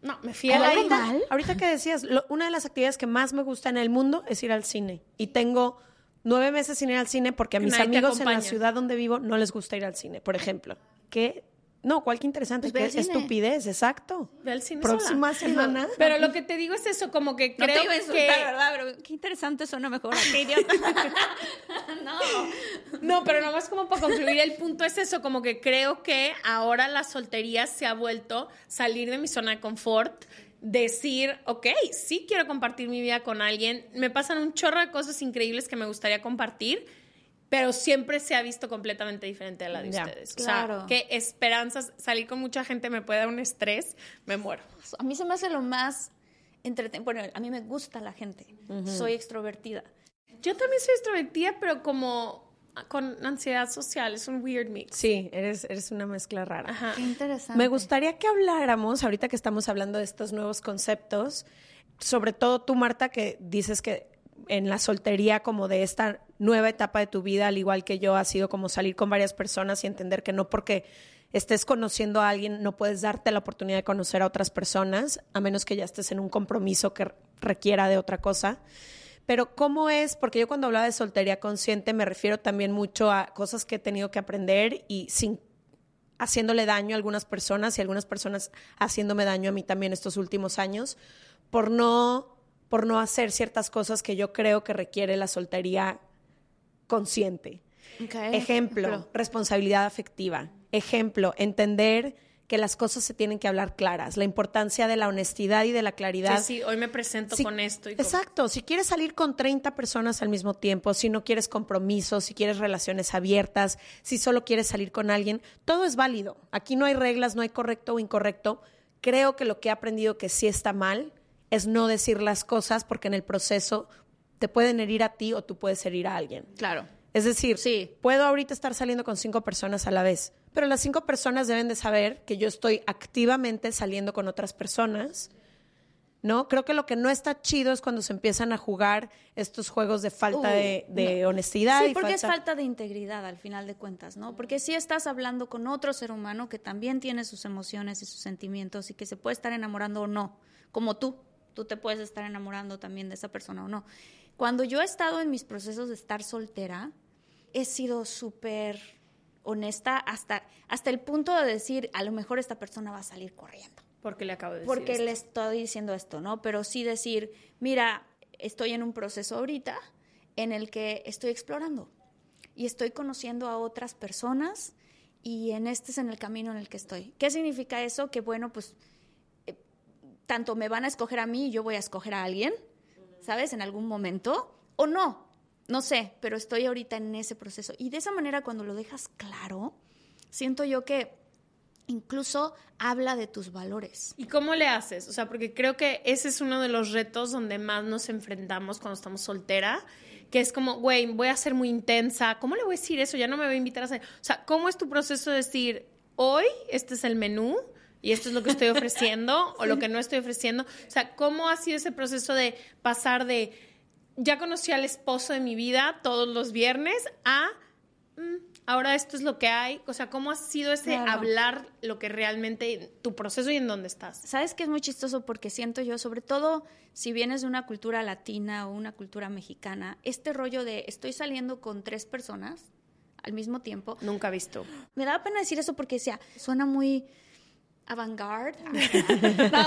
No, me fui a la ahorita, ahorita que decías, lo- una de las actividades que más me gusta en el mundo es ir al cine. Y tengo nueve meses sin ir al cine porque a mis nadie amigos en la ciudad donde vivo no les gusta ir al cine, por ejemplo. ¿Qué? No, cuál que interesante. Pues qué estupidez, exacto. Ve al cine Próxima sola. semana. Pero lo que te digo es eso, como que No creo te iba a que... insultar, ¿verdad? Pero qué interesante suena mejor. Qué idiota. no. No, pero nomás como para concluir, el punto es eso, como que creo que ahora la soltería se ha vuelto salir de mi zona de confort, decir, ok, sí quiero compartir mi vida con alguien, me pasan un chorro de cosas increíbles que me gustaría compartir, pero siempre se ha visto completamente diferente a la de Ya, ustedes. O claro. sea, qué esperanzas, salir con mucha gente me puede dar un estrés, me muero. A mí se me hace lo más entretenido. Bueno, a mí me gusta la gente. Soy extrovertida. Yo también soy extrovertida, pero como con ansiedad social, es un weird mix. Sí, eres, eres una mezcla rara. Ajá. Qué interesante. Me gustaría que habláramos, ahorita que estamos hablando de estos nuevos conceptos, sobre todo tú, Marta, que dices que en la soltería como de esta nueva etapa de tu vida, al igual que yo, ha sido como salir con varias personas y entender que no porque estés conociendo a alguien no puedes darte la oportunidad de conocer a otras personas, a menos que ya estés en un compromiso que requiera de otra cosa. Pero ¿cómo es? Porque yo cuando hablaba de soltería consciente me refiero también mucho a cosas que he tenido que aprender y sin haciéndole daño a algunas personas y algunas personas haciéndome daño a mí también estos últimos años por no por no hacer ciertas cosas que yo creo que requiere la soltería consciente. Ejemplo, responsabilidad afectiva. Ejemplo, entender que las cosas se tienen que hablar claras, la importancia de la honestidad y de la claridad. Sí, sí, hoy me presento Si- con esto y con- Exacto, si quieres salir con 30 personas al mismo tiempo, si no quieres compromisos, si quieres relaciones abiertas, si solo quieres salir con alguien, todo es válido. Aquí no hay reglas, no hay correcto o incorrecto. Creo que lo que he aprendido que sí está mal es no decir las cosas porque en el proceso te pueden herir a ti o tú puedes herir a alguien. Claro. Es decir, Sí. puedo ahorita estar saliendo con cinco personas a la vez, pero las cinco personas deben de saber que yo estoy activamente saliendo con otras personas, ¿no? Creo que lo que no está chido es cuando se empiezan a jugar estos juegos de falta Uh, de, de no. honestidad. Sí, y porque es falta de integridad al final de cuentas, ¿no? Porque si estás hablando con otro ser humano que también tiene sus emociones y sus sentimientos y que se puede estar enamorando o no, como tú, tú te puedes estar enamorando también de esa persona o no. Cuando yo he estado en mis procesos de estar soltera, he sido súper honesta hasta, hasta el punto de decir, a lo mejor esta persona va a salir corriendo Porque le acabo de decir porque esto. le estoy diciendo esto, ¿no? Pero sí decir, mira, estoy en un proceso ahorita en el que estoy explorando y estoy conociendo a otras personas y en este es en el camino en el que estoy. ¿Qué significa eso? Que bueno, pues tanto me van a escoger a mí y yo voy a escoger a alguien, ¿sabes? En algún momento o no, no sé, pero estoy ahorita en ese proceso y de esa manera cuando lo dejas claro, siento yo que incluso habla de tus valores. ¿Y cómo le haces? O sea, porque creo que ese es uno de los retos donde más nos enfrentamos cuando estamos soltera, que es como, güey, voy a ser muy intensa, ¿cómo le voy a decir eso? Ya no me voy a invitar a hacer. O sea, ¿cómo es tu proceso de decir, hoy este es el menú y esto es lo que estoy ofreciendo o lo que no estoy ofreciendo? O sea, ¿cómo ha sido ese proceso de pasar de, ya conocí al esposo de mi vida todos los viernes a... "Mm, Ahora esto es lo que hay, o sea, ¿cómo ha sido ese Claro. hablar lo que realmente tu proceso y en dónde estás? ¿Sabes qué es muy chistoso? Porque siento yo, sobre todo si vienes de una cultura latina o una cultura mexicana, este rollo de estoy saliendo con tres personas al mismo tiempo. Nunca visto. Me da pena decir eso porque sea, suena muy avant-garde. no,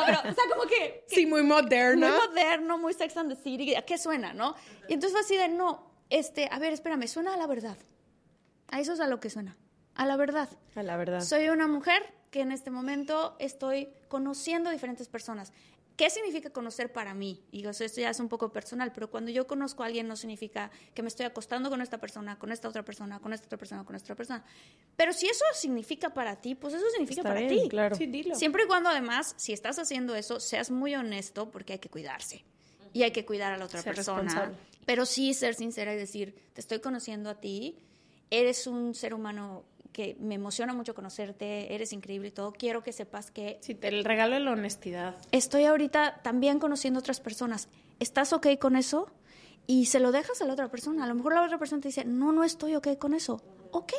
pero, o sea, como que... Sí, muy moderna. Muy moderno, muy Sex and the City. ¿A qué suena, no? Y entonces fue así de, no, este, a ver, espérame, suena a la verdad. A eso es a lo que suena. A la verdad. A la verdad. Soy una mujer que en este momento estoy conociendo diferentes personas. ¿Qué significa conocer para mí? Y esto ya es un poco personal, pero cuando yo conozco a alguien no significa que me estoy acostando con esta persona, con esta otra persona, con esta otra persona, con esta otra persona. Pero si eso significa para ti, pues eso significa para ti. Claro. Sí, dilo. Siempre y cuando además, si estás haciendo eso, seas muy honesto porque hay que cuidarse. Y hay que cuidar a la otra Ser persona. responsable. Pero sí ser sincera y decir, te estoy conociendo a ti, eres un ser humano que me emociona mucho conocerte, eres increíble y todo. Quiero que sepas que Sí, te el regalo de la honestidad. estoy ahorita también conociendo otras personas. ¿Estás ok con eso? Y se lo dejas a la otra persona. A lo mejor la otra persona te dice, no, no estoy ok con eso. Ok,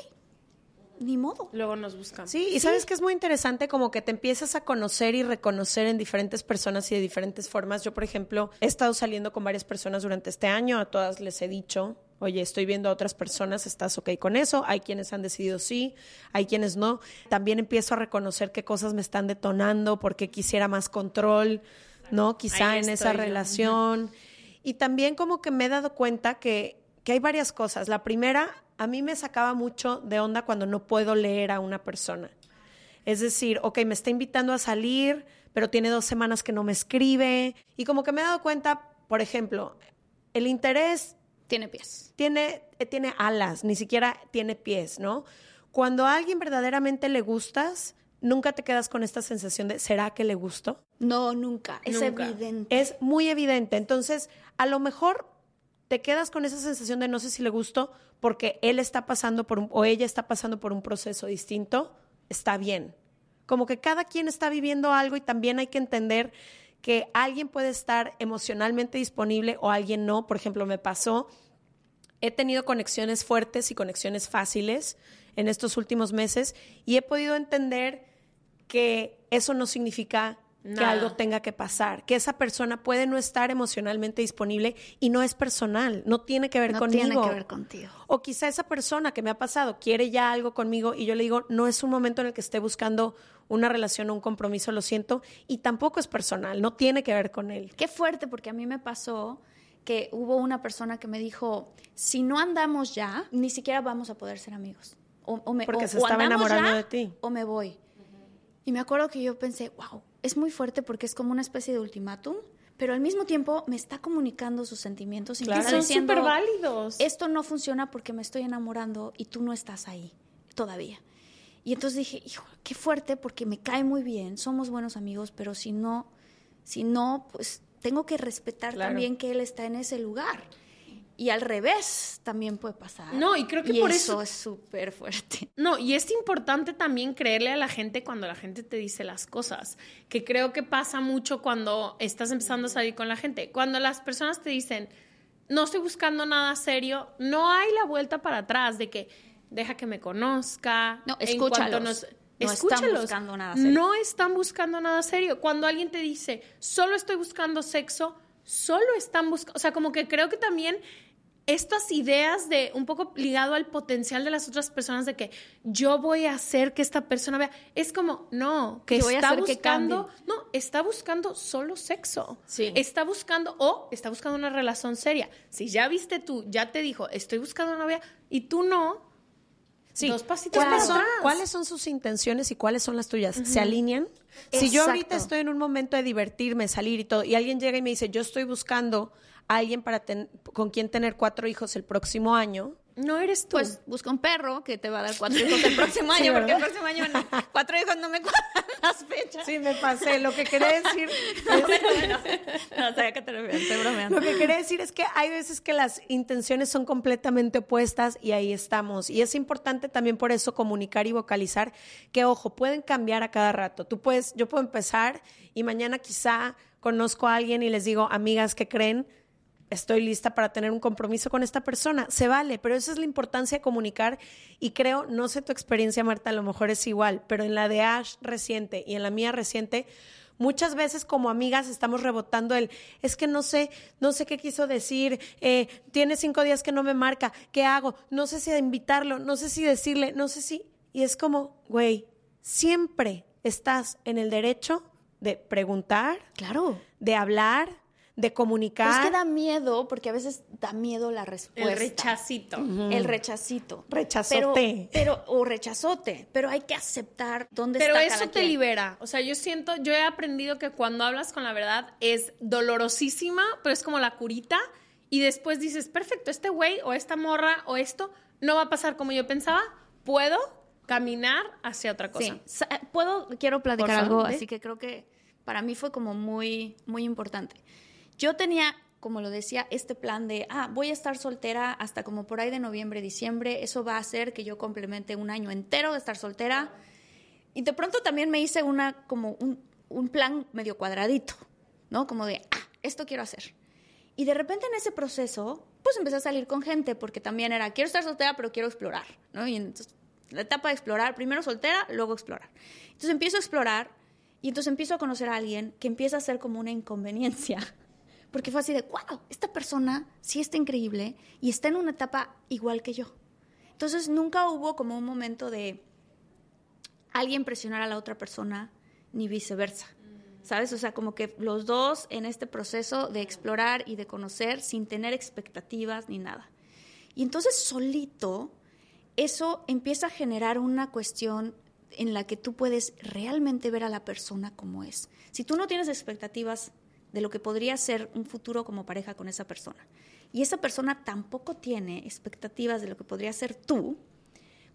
ni modo. Luego nos buscamos. Sí, y sabes que es muy interesante como que te empiezas a conocer y reconocer en diferentes personas y de diferentes formas. Yo, por ejemplo, he estado saliendo con varias personas durante este año, a todas les he dicho, oye, estoy viendo a otras personas, ¿estás ok con eso? Hay quienes han decidido sí, hay quienes no. También empiezo a reconocer qué cosas me están detonando, porque quisiera más control, ¿no? Quizá Ahí en esa yo. relación. Y también como que me he dado cuenta que, que hay varias cosas. La primera, a mí me sacaba mucho de onda cuando no puedo leer a una persona. Es decir, ok, me está invitando a salir, pero tiene dos semanas que no me escribe. Y como que me he dado cuenta, por ejemplo, el interés Tiene pies. tiene, eh, tiene alas, ni siquiera tiene pies, ¿no? Cuando a alguien verdaderamente le gustas, nunca te quedas con esta sensación de, ¿será que le gusto? No, nunca. Es Nunca. evidente. Es muy evidente. Entonces, a lo mejor te quedas con esa sensación de no sé si le gustó porque él está pasando por un, o ella está pasando por un proceso distinto, está bien. Como que cada quien está viviendo algo y también hay que entender que alguien puede estar emocionalmente disponible o alguien no. Por ejemplo, me pasó, he tenido conexiones fuertes y conexiones fáciles en estos últimos meses y he podido entender que eso no significa que algo tenga que pasar, que esa persona puede no estar emocionalmente disponible y no es personal, no tiene que ver no conmigo. tiene que ver contigo. O quizá esa persona que me ha pasado quiere ya algo conmigo y yo le digo, no es un momento en el que esté buscando una relación o un compromiso, lo siento, y tampoco es personal, no tiene que ver con él. Qué fuerte, porque a mí me pasó que hubo una persona que me dijo, si no andamos ya, ni siquiera vamos a poder ser amigos. O, o me, Porque o- se estaba enamorando ya, de ti. O me voy. Y me acuerdo que yo pensé, wow, es muy fuerte porque es como una especie de ultimátum, pero al mismo tiempo me está comunicando sus sentimientos y Claro. me está son diciendo, súper válidos. esto no funciona porque me estoy enamorando y tú no estás ahí todavía. Y entonces dije, hijo, qué fuerte porque me cae muy bien, somos buenos amigos, pero si no, si no, pues tengo que respetar Claro. también que él está en ese lugar. Y al revés también puede pasar. No, y creo que Y por eso eso- es súper fuerte. No, y es importante también creerle a la gente cuando la gente te dice las cosas, que creo que pasa mucho cuando estás empezando a salir con la gente. Cuando las personas te dicen, no estoy buscando nada serio, no hay la vuelta para atrás de que deja que me conozca. No, escúchalos. nos- No están buscando nada serio. No están buscando nada serio. Cuando alguien te dice, solo estoy buscando sexo, solo están buscando, o sea, como que creo que también estas ideas de un poco ligado al potencial de las otras personas de que yo voy a hacer que esta persona vea, es como, no, que a está hacer buscando, no, está buscando solo sexo. Sí. Está buscando, o está buscando una relación seria. Si ya viste tú, ya te dijo, estoy buscando una novia, y tú no, Sí. dos pasitos ¿Cuáles son, atrás. ¿Cuáles son sus intenciones y cuáles son las tuyas? ¿Se alinean? Si yo ahorita estoy en un momento de divertirme, salir y todo, y alguien llega y me dice, yo estoy buscando a alguien para ten- con quien tener cuatro hijos el próximo año, No eres tú. Pues busca un perro que te va a dar cuatro hijos el próximo año, porque el próximo año no- cuatro hijos no me cuadran las fechas. Sí, me pasé. Lo que quería decir No sabía que te bromeando. Lo que quería decir es que hay veces que las intenciones son completamente opuestas y ahí estamos. Y es importante también por eso comunicar y vocalizar que, ojo, pueden cambiar a cada rato. Tú puedes, yo puedo empezar y mañana quizá conozco a alguien y les digo, amigas, que creen? Estoy lista para tener un compromiso con esta persona. Se vale, pero esa es la importancia de comunicar y creo, no sé tu experiencia, Marta, a lo mejor es igual, pero en la de Ash reciente y en la mía reciente, Muchas veces como amigas estamos rebotando el, es que no sé, no sé qué quiso decir, eh, tiene cinco días que no me marca, ¿qué hago? No sé si invitarlo, no sé si decirle, no sé si... Y es como, güey, siempre estás en el derecho de preguntar, Claro. de hablar, de comunicar. Pero es que da miedo, porque a veces da miedo la respuesta. El rechacito. El rechacito. Rechazote. Pero, pero, o rechazote. Pero hay que aceptar dónde Pero está eso cada te quien. libera. O sea, yo siento, yo he aprendido que cuando hablas con la verdad es dolorosísima, pero es como la curita. Y después dices, perfecto, este güey o esta morra o esto no va a pasar como yo pensaba. Puedo caminar hacia otra cosa. Sí. Puedo, quiero platicar algo, así que creo que para mí fue como muy, muy importante. Yo tenía, como lo decía, este plan de, ah, voy a estar soltera hasta como por ahí de noviembre, diciembre. Eso va a hacer que yo complemente un año entero de estar soltera. Y de pronto también me hice una, como un, un plan medio cuadradito, ¿no? Como de, ah, esto quiero hacer. Y de repente en ese proceso, pues empecé a salir con gente, porque también era, quiero estar soltera, pero quiero explorar, ¿no? Y entonces, la etapa de explorar, primero soltera, luego explorar. Entonces empiezo a explorar y entonces empiezo a conocer a alguien que empieza a ser como una inconveniencia. Porque fue así de, wow, esta persona sí está increíble y está en una etapa igual que yo. Entonces nunca hubo como un momento de alguien presionar a la otra persona ni viceversa. ¿Sabes? O sea, como que los dos en este proceso de explorar y de conocer sin tener expectativas ni nada. Y entonces solito eso empieza a generar una cuestión en la que tú puedes realmente ver a la persona como es. Si tú no tienes expectativas de lo que podría ser un futuro como pareja con esa persona, y esa persona tampoco tiene expectativas de lo que podría ser tú,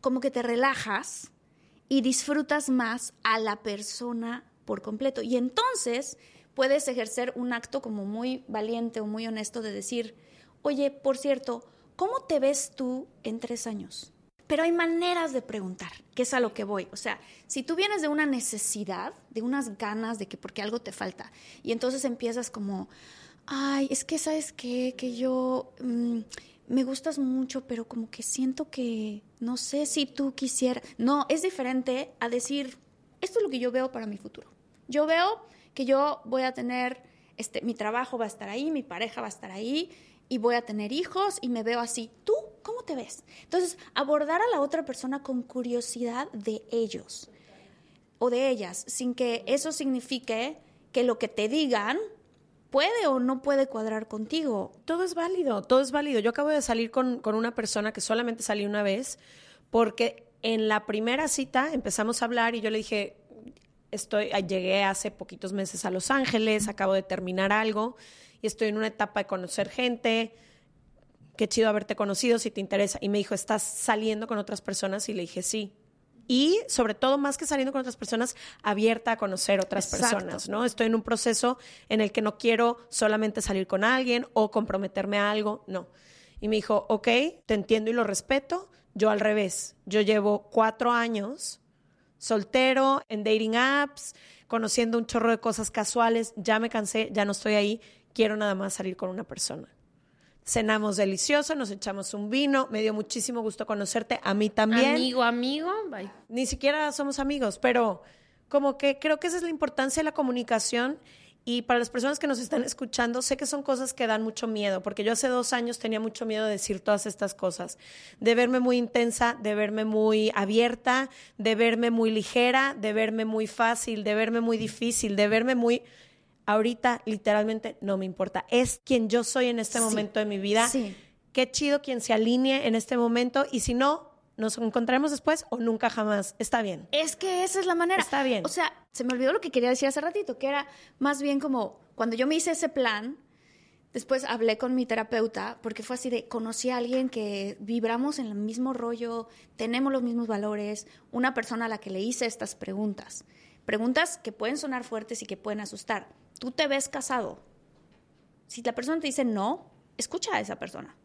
como que te relajas y disfrutas más a la persona por completo. Y entonces puedes ejercer un acto como muy valiente o muy honesto de decir, oye, por cierto, ¿cómo te ves tú en tres años? Pero hay maneras de preguntar, que es a lo que voy. O sea, si tú vienes de una necesidad, de unas ganas de que porque algo te falta, y entonces empiezas como, ay, es que sabes qué, que yo mm, me gustas mucho, pero como que siento que no sé si tú quisieras. No, es diferente a decir, esto es lo que yo veo para mi futuro. Yo veo que yo voy a tener, este, mi trabajo va a estar ahí, mi pareja va a estar ahí, y voy a tener hijos y me veo así. ¿Tú cómo te ves? Entonces, abordar a la otra persona con curiosidad de ellos o de ellas, sin que eso signifique que lo que te digan puede o no puede cuadrar contigo. Todo es válido, todo es válido. Yo acabo de salir con, con una persona que solamente salí una vez porque en la primera cita empezamos a hablar y yo le dije, estoy, llegué hace poquitos meses a Los Ángeles, acabo de terminar algo y estoy en una etapa de conocer gente. Qué chido haberte conocido si te interesa. Y me dijo, ¿estás saliendo con otras personas? Y le dije, sí. Y sobre todo, más que saliendo con otras personas, abierta a conocer otras Exacto. personas, ¿no? Estoy en un proceso en el que no quiero solamente salir con alguien o comprometerme a algo, no. Y me dijo, ok, te entiendo y lo respeto. Yo al revés, yo llevo cuatro años soltero, en dating apps, conociendo un chorro de cosas casuales, ya me cansé, ya no estoy ahí, quiero nada más salir con una persona. Cenamos delicioso, nos echamos un vino, me dio muchísimo gusto conocerte, a mí también. Amigo, amigo, bye. Ni siquiera somos amigos, pero como que creo que esa es la importancia de la comunicación y para las personas que nos están escuchando, sé que son cosas que dan mucho miedo, porque yo hace dos años tenía mucho miedo de decir todas estas cosas, de verme muy intensa, de verme muy abierta, de verme muy ligera, de verme muy fácil, de verme muy difícil, de verme muy... Ahorita literalmente no me importa, es quien yo soy en este Sí. momento de mi vida. Sí. Qué chido quien se alinee en este momento y si no, nos encontraremos después o nunca jamás. Está bien. Es que esa es la manera. Está bien. O sea, se me olvidó lo que quería decir hace ratito, que era más bien como cuando yo me hice ese plan, después hablé con mi terapeuta, porque fue así de, conocí a alguien que vibramos en el mismo rollo, tenemos los mismos valores, una persona a la que le hice estas preguntas. Preguntas que pueden sonar fuertes y que pueden asustar. ¿Tú te ves casado? Si la persona te dice no, escucha a esa persona.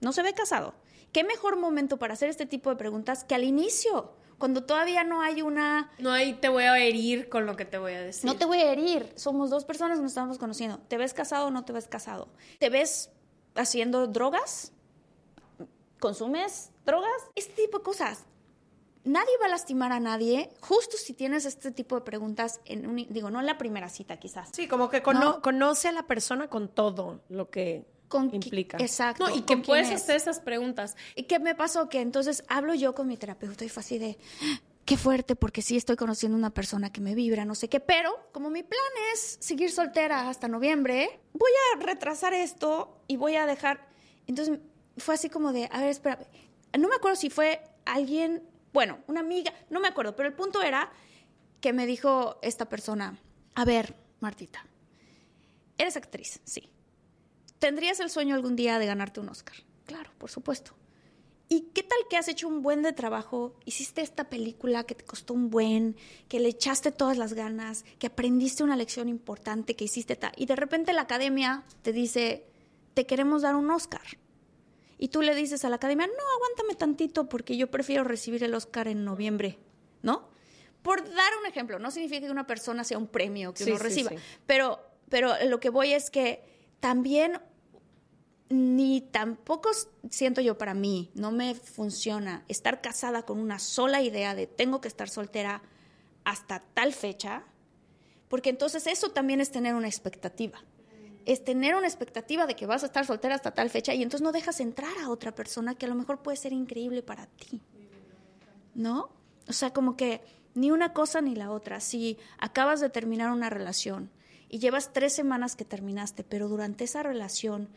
No se ve casado. ¿Qué mejor momento para hacer este tipo de preguntas que al inicio, cuando todavía no hay una... No ahí te voy a herir con lo que te voy a decir. No te voy a herir, somos dos personas que nos estamos conociendo. ¿Te ves casado o no te ves casado? ¿Te ves haciendo drogas? ¿Consumes drogas? Este tipo de cosas. Nadie va a lastimar a nadie, justo si tienes este tipo de preguntas, en un, digo, no en la primera cita quizás. Sí, como que cono- No. conoce a la persona con todo lo que Con implica. Exacto. No, y ¿con que puedes es? hacer esas preguntas. ¿Y qué me pasó? Que entonces hablo yo con mi terapeuta y fue así de, qué fuerte, porque sí estoy conociendo una persona que me vibra, no sé qué, pero como mi plan es seguir soltera hasta noviembre, voy a retrasar esto y voy a dejar... Entonces fue así como de, a ver, espera, no me acuerdo si fue alguien, bueno, una amiga, no me acuerdo, pero el punto era que me dijo esta persona, a ver, Martita, eres actriz, sí. ¿Tendrías el sueño algún día de ganarte un Oscar? Claro, por supuesto. ¿Y qué tal que has hecho un buen de trabajo? Hiciste esta película que te costó un buen, que le echaste todas las ganas, que aprendiste una lección importante, que hiciste tal. Y de repente la academia te dice, te queremos dar un Oscar. Y tú le dices a la academia, no, aguántame tantito porque yo prefiero recibir el Oscar en noviembre, ¿no? Por dar un ejemplo, no significa que una persona sea un premio que uno reciba, Pero, pero lo que voy es que también ni tampoco siento yo para mí, no me funciona estar casada con una sola idea de tengo que estar soltera hasta tal fecha, porque entonces eso también es tener una expectativa. Es tener una expectativa de que vas a estar soltera hasta tal fecha y entonces no dejas entrar a otra persona que a lo mejor puede ser increíble para ti. ¿No? O sea, como que ni una cosa ni la otra. Si acabas de terminar una relación y llevas tres semanas que terminaste, pero durante esa relación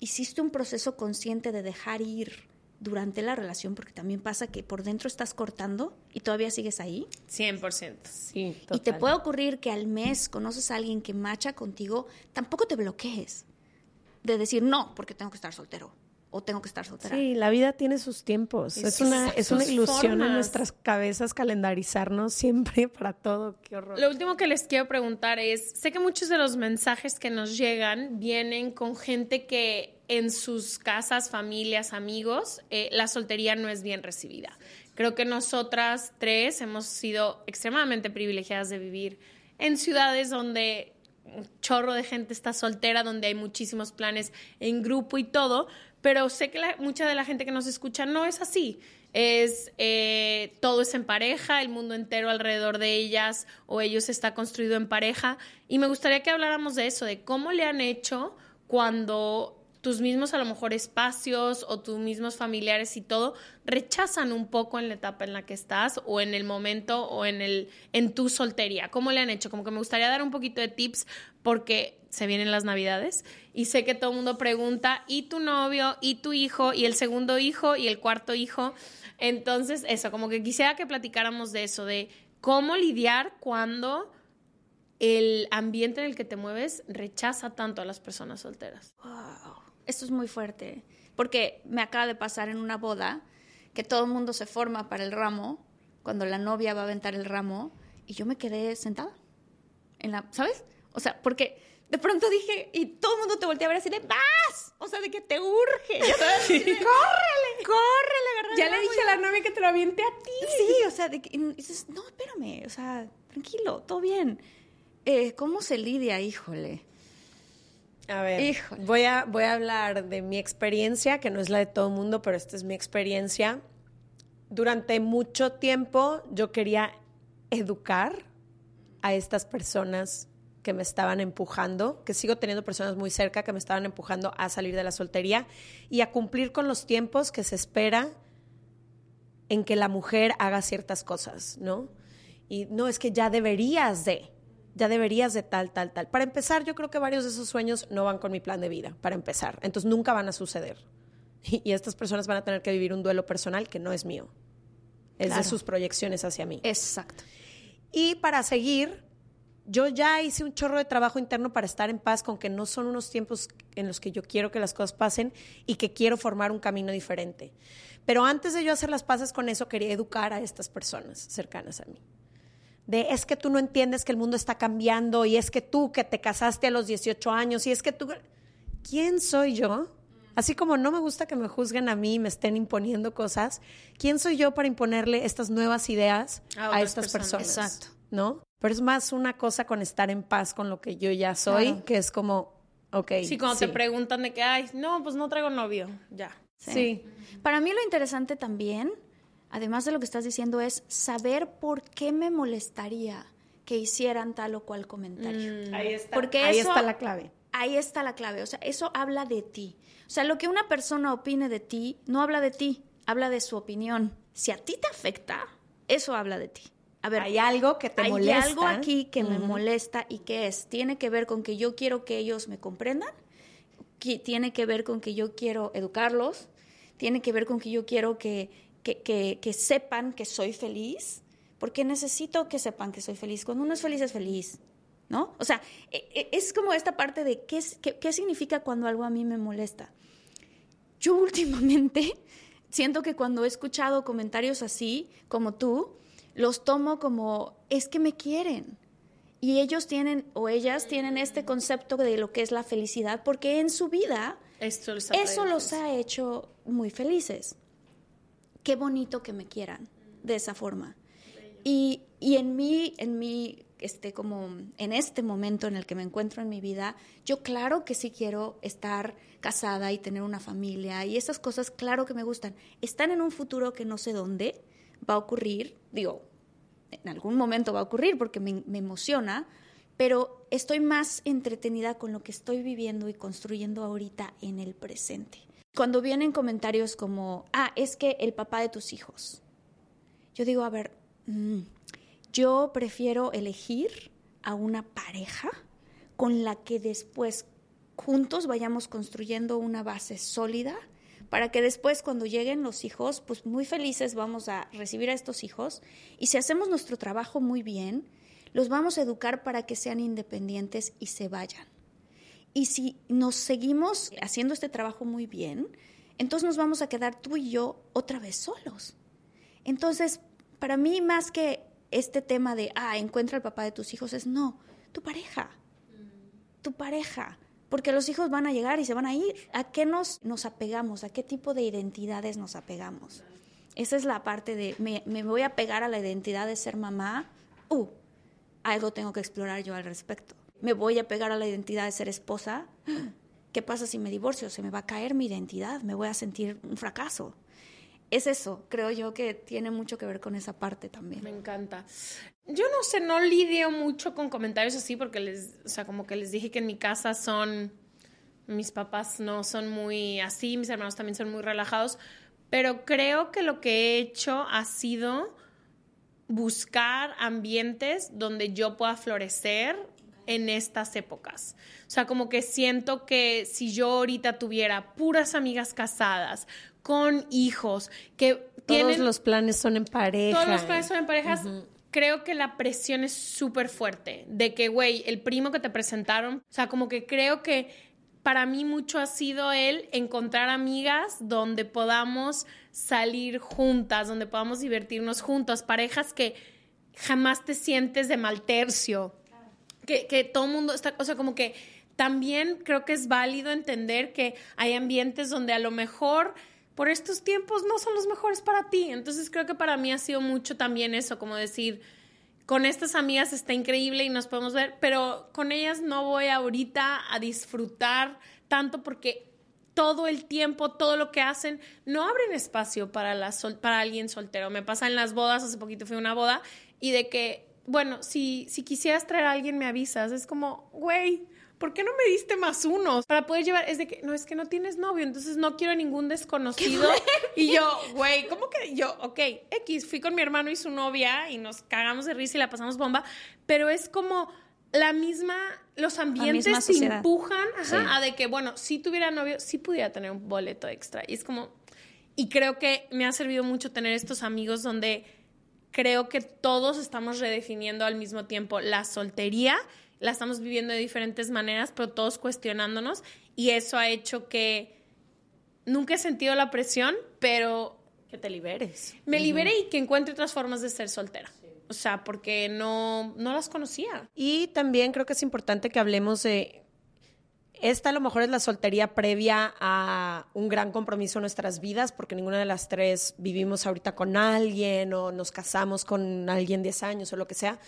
hiciste un proceso consciente de dejar ir durante la relación, porque también pasa que por dentro estás cortando y todavía sigues ahí. 100%. Sí, Y te puede ocurrir que al mes conoces a alguien que macha contigo, tampoco te bloquees de decir no, porque tengo que estar soltero o tengo que estar soltera. Sí, la vida tiene sus tiempos. Es, una, es una ilusión en nuestras cabezas calendarizarnos siempre para todo. Qué horror. Lo último que les quiero preguntar es, sé que muchos de los mensajes que nos llegan vienen con gente que en sus casas, familias, amigos, eh, la soltería no es bien recibida. Creo que nosotras tres hemos sido extremadamente privilegiadas de vivir en ciudades donde un chorro de gente está soltera, donde hay muchísimos planes en grupo y todo, pero sé que mucha de la gente que nos escucha no es así. Es eh, todo es en pareja, el mundo entero alrededor de ellas o ellos está construido en pareja. Y me gustaría que habláramos de eso, de cómo le han hecho cuando tus mismos a lo mejor espacios o tus mismos familiares y todo rechazan un poco en la etapa en la que estás o en el momento o en el en tu soltería. ¿Cómo le han hecho? Como que me gustaría dar un poquito de tips porque se vienen las navidades y sé que todo el mundo pregunta, ¿y tu novio? ¿y tu hijo? ¿y el segundo hijo? ¿y el cuarto hijo? Entonces, eso, como que quisiera que platicáramos de eso, de cómo lidiar cuando el ambiente en el que te mueves rechaza tanto a las personas solteras. Wow esto es muy fuerte, porque me acaba de pasar en una boda que todo el mundo se forma para el ramo, cuando la novia va a aventar el ramo, y yo me quedé sentada. En la, ¿Sabes? O sea, porque de pronto dije, y todo el mundo te voltea a ver así de, ¡vas! O sea, de que te urge. ¡Córrele! ¡Córrele! Ya le dije a la novia que te lo aviente a ti. Sí, o sea, de que, dices, no, espérame, o sea, tranquilo, todo bien. Eh, ¿Cómo se lidia? Híjole. A ver, voy a, voy a hablar de mi experiencia, que no es la de todo el mundo, pero esta es mi experiencia. Durante mucho tiempo yo quería educar a estas personas que me estaban empujando, que sigo teniendo personas muy cerca que me estaban empujando a salir de la soltería y a cumplir con los tiempos que se espera en que la mujer haga ciertas cosas, ¿no? Y no es que ya deberías de ya deberías de tal, tal, tal. Para empezar, yo creo que varios de esos sueños no van con mi plan de vida, para empezar. Entonces nunca van a suceder. Y, estas personas van a tener que vivir un duelo personal que no es mío. Es de sus proyecciones hacia mí. Exacto. Y para seguir, yo ya hice un chorro de trabajo interno para estar en paz con que no son unos tiempos en los que yo quiero que las cosas pasen y que quiero formar un camino diferente. Pero antes de yo hacer las paces con eso, quería educar a estas personas cercanas a mí de es que tú no entiendes que el mundo está cambiando y es que tú que te casaste a los 18 años y es que tú... ¿Quién soy yo? Así como no me gusta que me juzguen a mí y me estén imponiendo cosas, ¿quién soy yo para imponerle estas nuevas ideas a, estas personas? Exacto. ¿No? Pero es más una cosa con estar en paz con lo que yo ya soy, que es como, ok. Sí, cuando te preguntan de que, ay, no, pues no traigo novio, ya. sí. Para mí lo interesante también además de lo que estás diciendo, es saber por qué me molestaría que hicieran tal o cual comentario. Mm. ahí está. Porque ahí está la clave. Ahí está la clave. O sea, eso habla de ti. O sea, lo que una persona opine de ti no habla de ti, habla de su opinión. Si a ti te afecta, eso habla de ti. A ver, hay algo que te hay molesta. algo aquí que me molesta y que es, tiene que ver con que yo quiero que ellos me comprendan, que tiene que ver con que yo quiero educarlos, tiene que ver con que yo quiero que, que, que, que sepan que soy feliz, porque necesito que sepan que soy feliz. Cuando uno es feliz, es feliz. ¿No? O sea, e- e- es como esta parte de qué, qué, qué significa cuando algo a mí me molesta. Yo últimamente siento que cuando he escuchado comentarios así, como tú, los tomo como, es que me quieren. Y ellos tienen, o ellas tienen este concepto de lo que es la felicidad, porque en su vida Esto los eso los ha hecho muy felices. Qué bonito que me quieran de esa forma. Y, y en mí, en mí, este, como en este momento en el que me encuentro en mi vida, yo claro que sí quiero estar casada y tener una familia y esas cosas, claro que me gustan. Están en un futuro que no sé dónde va a ocurrir, digo, en algún momento va a ocurrir porque me, me emociona, pero estoy más entretenida con lo que estoy viviendo y construyendo ahorita en el presente. Cuando vienen comentarios como, ah, es que el papá de tus hijos, yo digo, a ver, mm, yo prefiero elegir a una pareja con la que después juntos vayamos construyendo una base sólida para que después cuando lleguen los hijos, pues muy felices vamos a recibir a estos hijos y si hacemos nuestro trabajo muy bien, los vamos a educar para que sean independientes y se vayan. Y si nos seguimos haciendo este trabajo muy bien, entonces nos vamos a quedar tú y yo otra vez solos. Entonces, para mí más que este tema de, ah, encuentra al papá de tus hijos, es no, tu pareja, tu pareja, porque los hijos van a llegar y se van a ir. ¿A qué nos, nos apegamos? ¿A qué tipo de identidades nos apegamos? Esa es la parte de, me, me voy a pegar a la identidad de ser mamá, uh, algo tengo que explorar yo al respecto. Me voy a pegar a la identidad de ser esposa, ¿qué pasa si me divorcio? Se me va a caer mi identidad, me voy a sentir un fracaso. Es eso, creo yo que tiene mucho que ver con esa parte también. Me encanta. Yo no sé, no lidio mucho con comentarios así porque les, o sea, como que les dije que en mi casa son, mis papás no son muy así, mis hermanos también son muy relajados, pero creo que lo que he hecho ha sido buscar ambientes donde yo pueda florecer en estas épocas. O sea, como que siento que si yo ahorita tuviera puras amigas casadas, con hijos, que Todos tienen los planes son en pareja. todos los planes son en parejas. Creo que la presión es súper fuerte. De que, güey, el primo que te presentaron. O sea, como que creo que para mí mucho ha sido el encontrar amigas donde podamos salir juntas, donde podamos divertirnos juntos. Parejas que jamás te sientes de mal tercio. Que, todo mundo está. O sea, como que también creo que es válido entender que hay ambientes donde a lo mejor por estos tiempos no son los mejores para ti. Entonces creo que para mí ha sido mucho también eso, como decir, con estas amigas está increíble y nos podemos ver, pero con ellas no voy ahorita a disfrutar tanto porque todo el tiempo, todo lo que hacen, no abren espacio para, la sol- para alguien soltero. Me pasa en las bodas, hace poquito fui a una boda, y de que, bueno, si, si quisieras traer a alguien me avisas. Es como, güey, ¿por qué no me diste más unos? Para poder llevar, es de que, no, es que no tienes novio, entonces no quiero ningún desconocido. Y yo, güey, ¿cómo que yo? Ok, X, fui con mi hermano y su novia y nos cagamos de risa y la pasamos bomba, pero es como la misma, los ambientes misma te sociedad. empujan ajá, Sí. a de que, bueno, si tuviera novio, sí pudiera tener un boleto extra. Y es como, y creo que me ha servido mucho tener estos amigos donde creo que todos estamos redefiniendo al mismo tiempo la soltería, la estamos viviendo de diferentes maneras, pero todos cuestionándonos y eso ha hecho que nunca he sentido la presión, pero Que te liberes. me libere y que encuentre otras formas de ser soltera. O sea, porque no, no las conocía. Y también creo que es importante que hablemos de. Esta a lo mejor es la soltería previa a un gran compromiso en nuestras vidas, porque ninguna de las tres vivimos ahorita con alguien o nos casamos con alguien 10 años o lo que sea.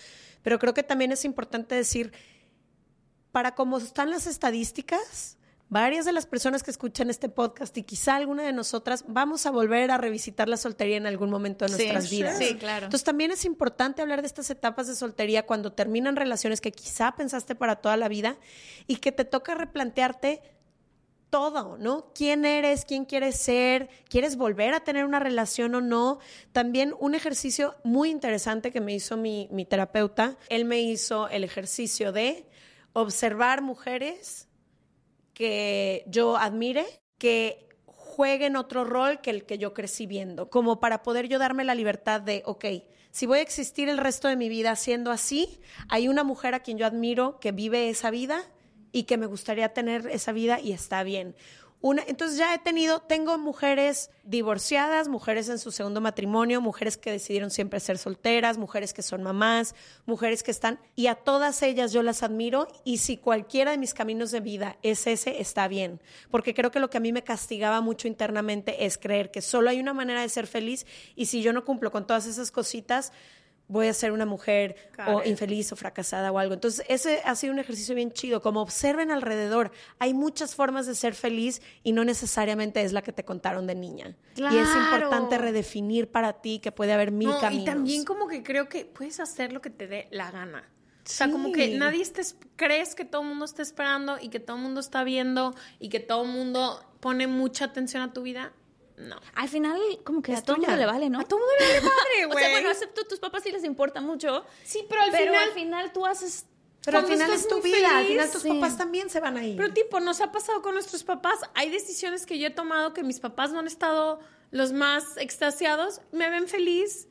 Pero creo que también es importante decir, para cómo están las estadísticas, varias de las personas que escuchan este podcast y quizá alguna de nosotras vamos a volver a revisitar la soltería en algún momento de Sí, nuestras vidas. sí, claro. Entonces también es importante hablar de estas etapas de soltería cuando terminan relaciones que quizá pensaste para toda la vida y que te toca replantearte todo, ¿no? ¿Quién eres? ¿Quién quieres ser? ¿Quieres volver a tener una relación o no? También un ejercicio muy interesante que me hizo mi, mi terapeuta, él me hizo el ejercicio de observar mujeres que yo admire, que jueguen otro rol que el que yo crecí viendo, como para poder yo darme la libertad de, ok, si voy a existir el resto de mi vida siendo así, hay una mujer a quien yo admiro que vive esa vida y que me gustaría tener esa vida y está bien. Una, entonces ya he tenido, tengo mujeres divorciadas, mujeres en su segundo matrimonio, mujeres que decidieron siempre ser solteras, mujeres que son mamás, mujeres que están, y a todas ellas yo las admiro y si cualquiera de mis caminos de vida es ese, está bien, porque creo que lo que a mí me castigaba mucho internamente es creer que solo hay una manera de ser feliz y si yo no cumplo con todas esas cositas, voy a ser una mujer o infeliz o fracasada o algo. Entonces, ese ha sido un ejercicio bien chido, como observen alrededor. Hay muchas formas de ser feliz y no necesariamente es la que te contaron de niña. Y es importante redefinir para ti que puede haber mil caminos. Y también como que creo que puedes hacer lo que te dé la gana. O sea, como que nadie esté, crees que todo el mundo está esperando y que todo el mundo está viendo y que todo el mundo pone mucha atención a tu vida. No. Al final, como que a todo mundo le vale, ¿no? A todo mundo le vale madre, güey. o sea, bueno, excepto tus papás sí les importa mucho. Sí, pero al pero final. al final tú haces. Pero al final es tu vida, al final tus sí. papás también se van a ir. Pero tipo, nos ha pasado con nuestros papás. Hay decisiones que yo he tomado que mis papás no han estado los más extasiados. Me ven feliz.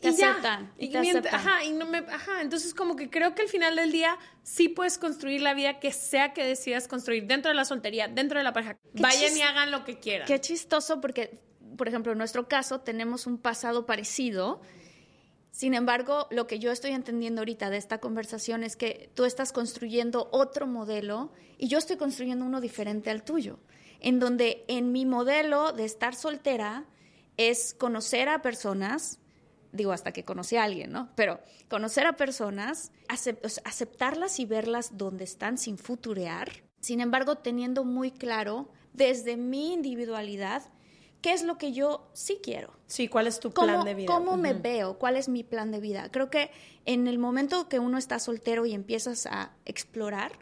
Te y ya. aceptan, y Y te mient- aceptan. Ajá, y no me, ajá, entonces como que creo que al final del día sí puedes construir la vida que sea que decidas construir dentro de la soltería, dentro de la pareja. Qué Vayan y hagan lo que quieran. Qué chistoso porque, por ejemplo, en nuestro caso tenemos un pasado parecido. Sin embargo, lo que yo estoy entendiendo ahorita de esta conversación es que tú estás construyendo otro modelo y yo estoy construyendo uno diferente al tuyo, en donde en mi modelo de estar soltera es conocer a personas, digo hasta que conocí a alguien, ¿no? Pero conocer a personas, acep- o sea, aceptarlas y verlas donde están sin futurear, sin embargo teniendo muy claro desde mi individualidad qué es lo que yo sí quiero. Sí, ¿cuál es tu ¿Cómo, plan de vida? cómo me veo? ¿Cuál es mi plan de vida? Creo que en el momento que uno está soltero y empiezas a explorar,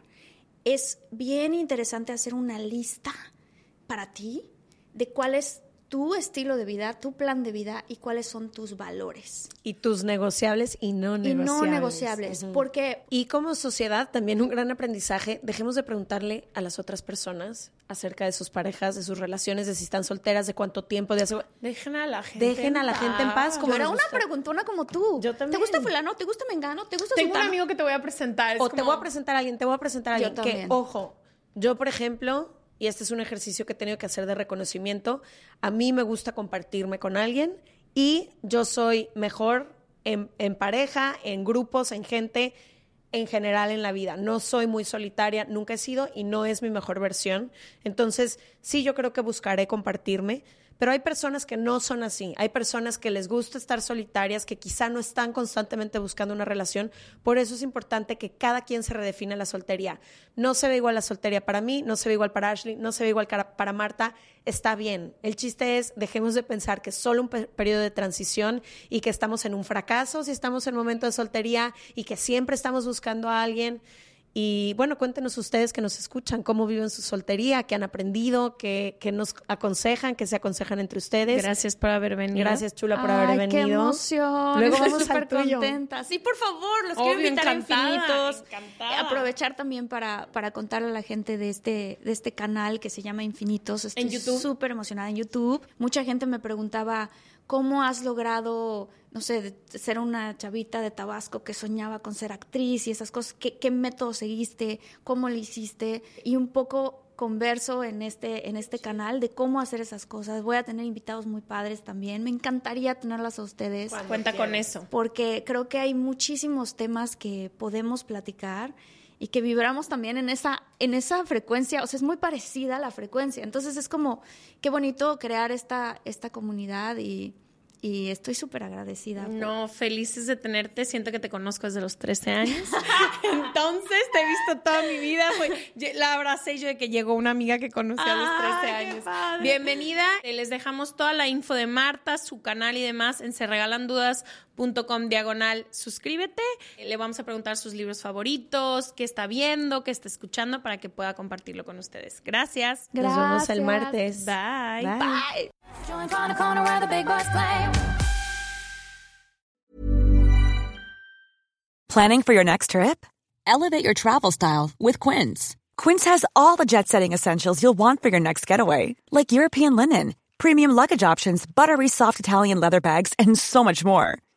es bien interesante hacer una lista para ti de cuál es tu estilo de vida, tu plan de vida y cuáles son tus valores. Y tus negociables y no Y negociables. no negociables, Ujú. porque Y como sociedad, también un gran aprendizaje, dejemos de preguntarle a las otras personas acerca de sus parejas, de sus relaciones, de si están solteras, de cuánto tiempo, de hace... Dejen a la gente. Dejen a la gente en paz, como yo era nos una preguntona como tú. Yo ¿Te también. gusta fulano? ¿Te gusta mengano? ¿Te gusta Tengo un amigo que te voy a presentar. es O te voy a presentar a alguien, te voy a presentar a Yo alguien. Que, ojo, yo, por ejemplo, y este es un ejercicio que he tenido que hacer de reconocimiento, a mí me gusta compartirme con alguien y yo soy mejor en, pareja, en grupos, en gente, en general en la vida. No soy muy solitaria, nunca he sido y no es mi mejor versión. Entonces, sí, yo creo que buscaré compartirme. Pero hay personas que no son así. Hay personas que les gusta estar solitarias, que quizá no están constantemente buscando una relación. Por eso es importante que cada quien se redefine la soltería. No se ve igual la soltería para mí, no se ve igual para Ashley, no se ve igual para Marta. Está bien. El chiste es, dejemos de pensar que es solo un pe- periodo de transición y que estamos en un fracaso si estamos en momento de soltería y que siempre estamos buscando a alguien. Y bueno, cuéntenos ustedes que nos escuchan, cómo viven su soltería, qué han aprendido, qué, qué nos aconsejan, qué se aconsejan entre ustedes. Gracias por haber venido. Gracias, Chula, por Ay, haber venido. qué emoción. Luego Estoy vamos súper contenta. Sí, por favor, los quiero Obvio, invitar encantada, a Infinitos. encantada. Aprovechar también para, para contarle a la gente de este, de este canal que se llama Infinitos. Estoy En YouTube. súper emocionada en YouTube. Mucha gente me preguntaba, ¿cómo has logrado, no sé, ser una chavita de Tabasco que soñaba con ser actriz y esas cosas? ¿Qué, qué método seguiste? ¿Cómo lo hiciste? Y un poco converso en este, en este canal de cómo hacer esas cosas. Voy a tener invitados muy padres también. Me encantaría tenerlas a ustedes Cuenta con eso. porque creo que hay muchísimos temas que podemos platicar y que vibramos también en esa, en esa frecuencia, o sea, es muy parecida a la frecuencia. Entonces es como, qué bonito crear esta, esta comunidad y, y estoy súper agradecida. No, felices de tenerte. Siento que te conozco desde los 13 años. Entonces te he visto toda mi vida. la abracé yo de que llegó una amiga que conocí a los 13 años. Bienvenida. Les dejamos toda la info de Marta, su canal y demás en serregalandudas.com diagonal. Suscríbete. Le vamos a preguntar sus libros favoritos, qué está viendo, qué está escuchando para que pueda compartirlo con ustedes. Gracias. Nos vemos el martes. Bye. Bye. Planning for your next trip? Elevate your travel style with Quince. Quince has all the jet setting essentials you'll want for your next getaway, like European linen, premium luggage options, buttery soft Italian leather bags, and so much more.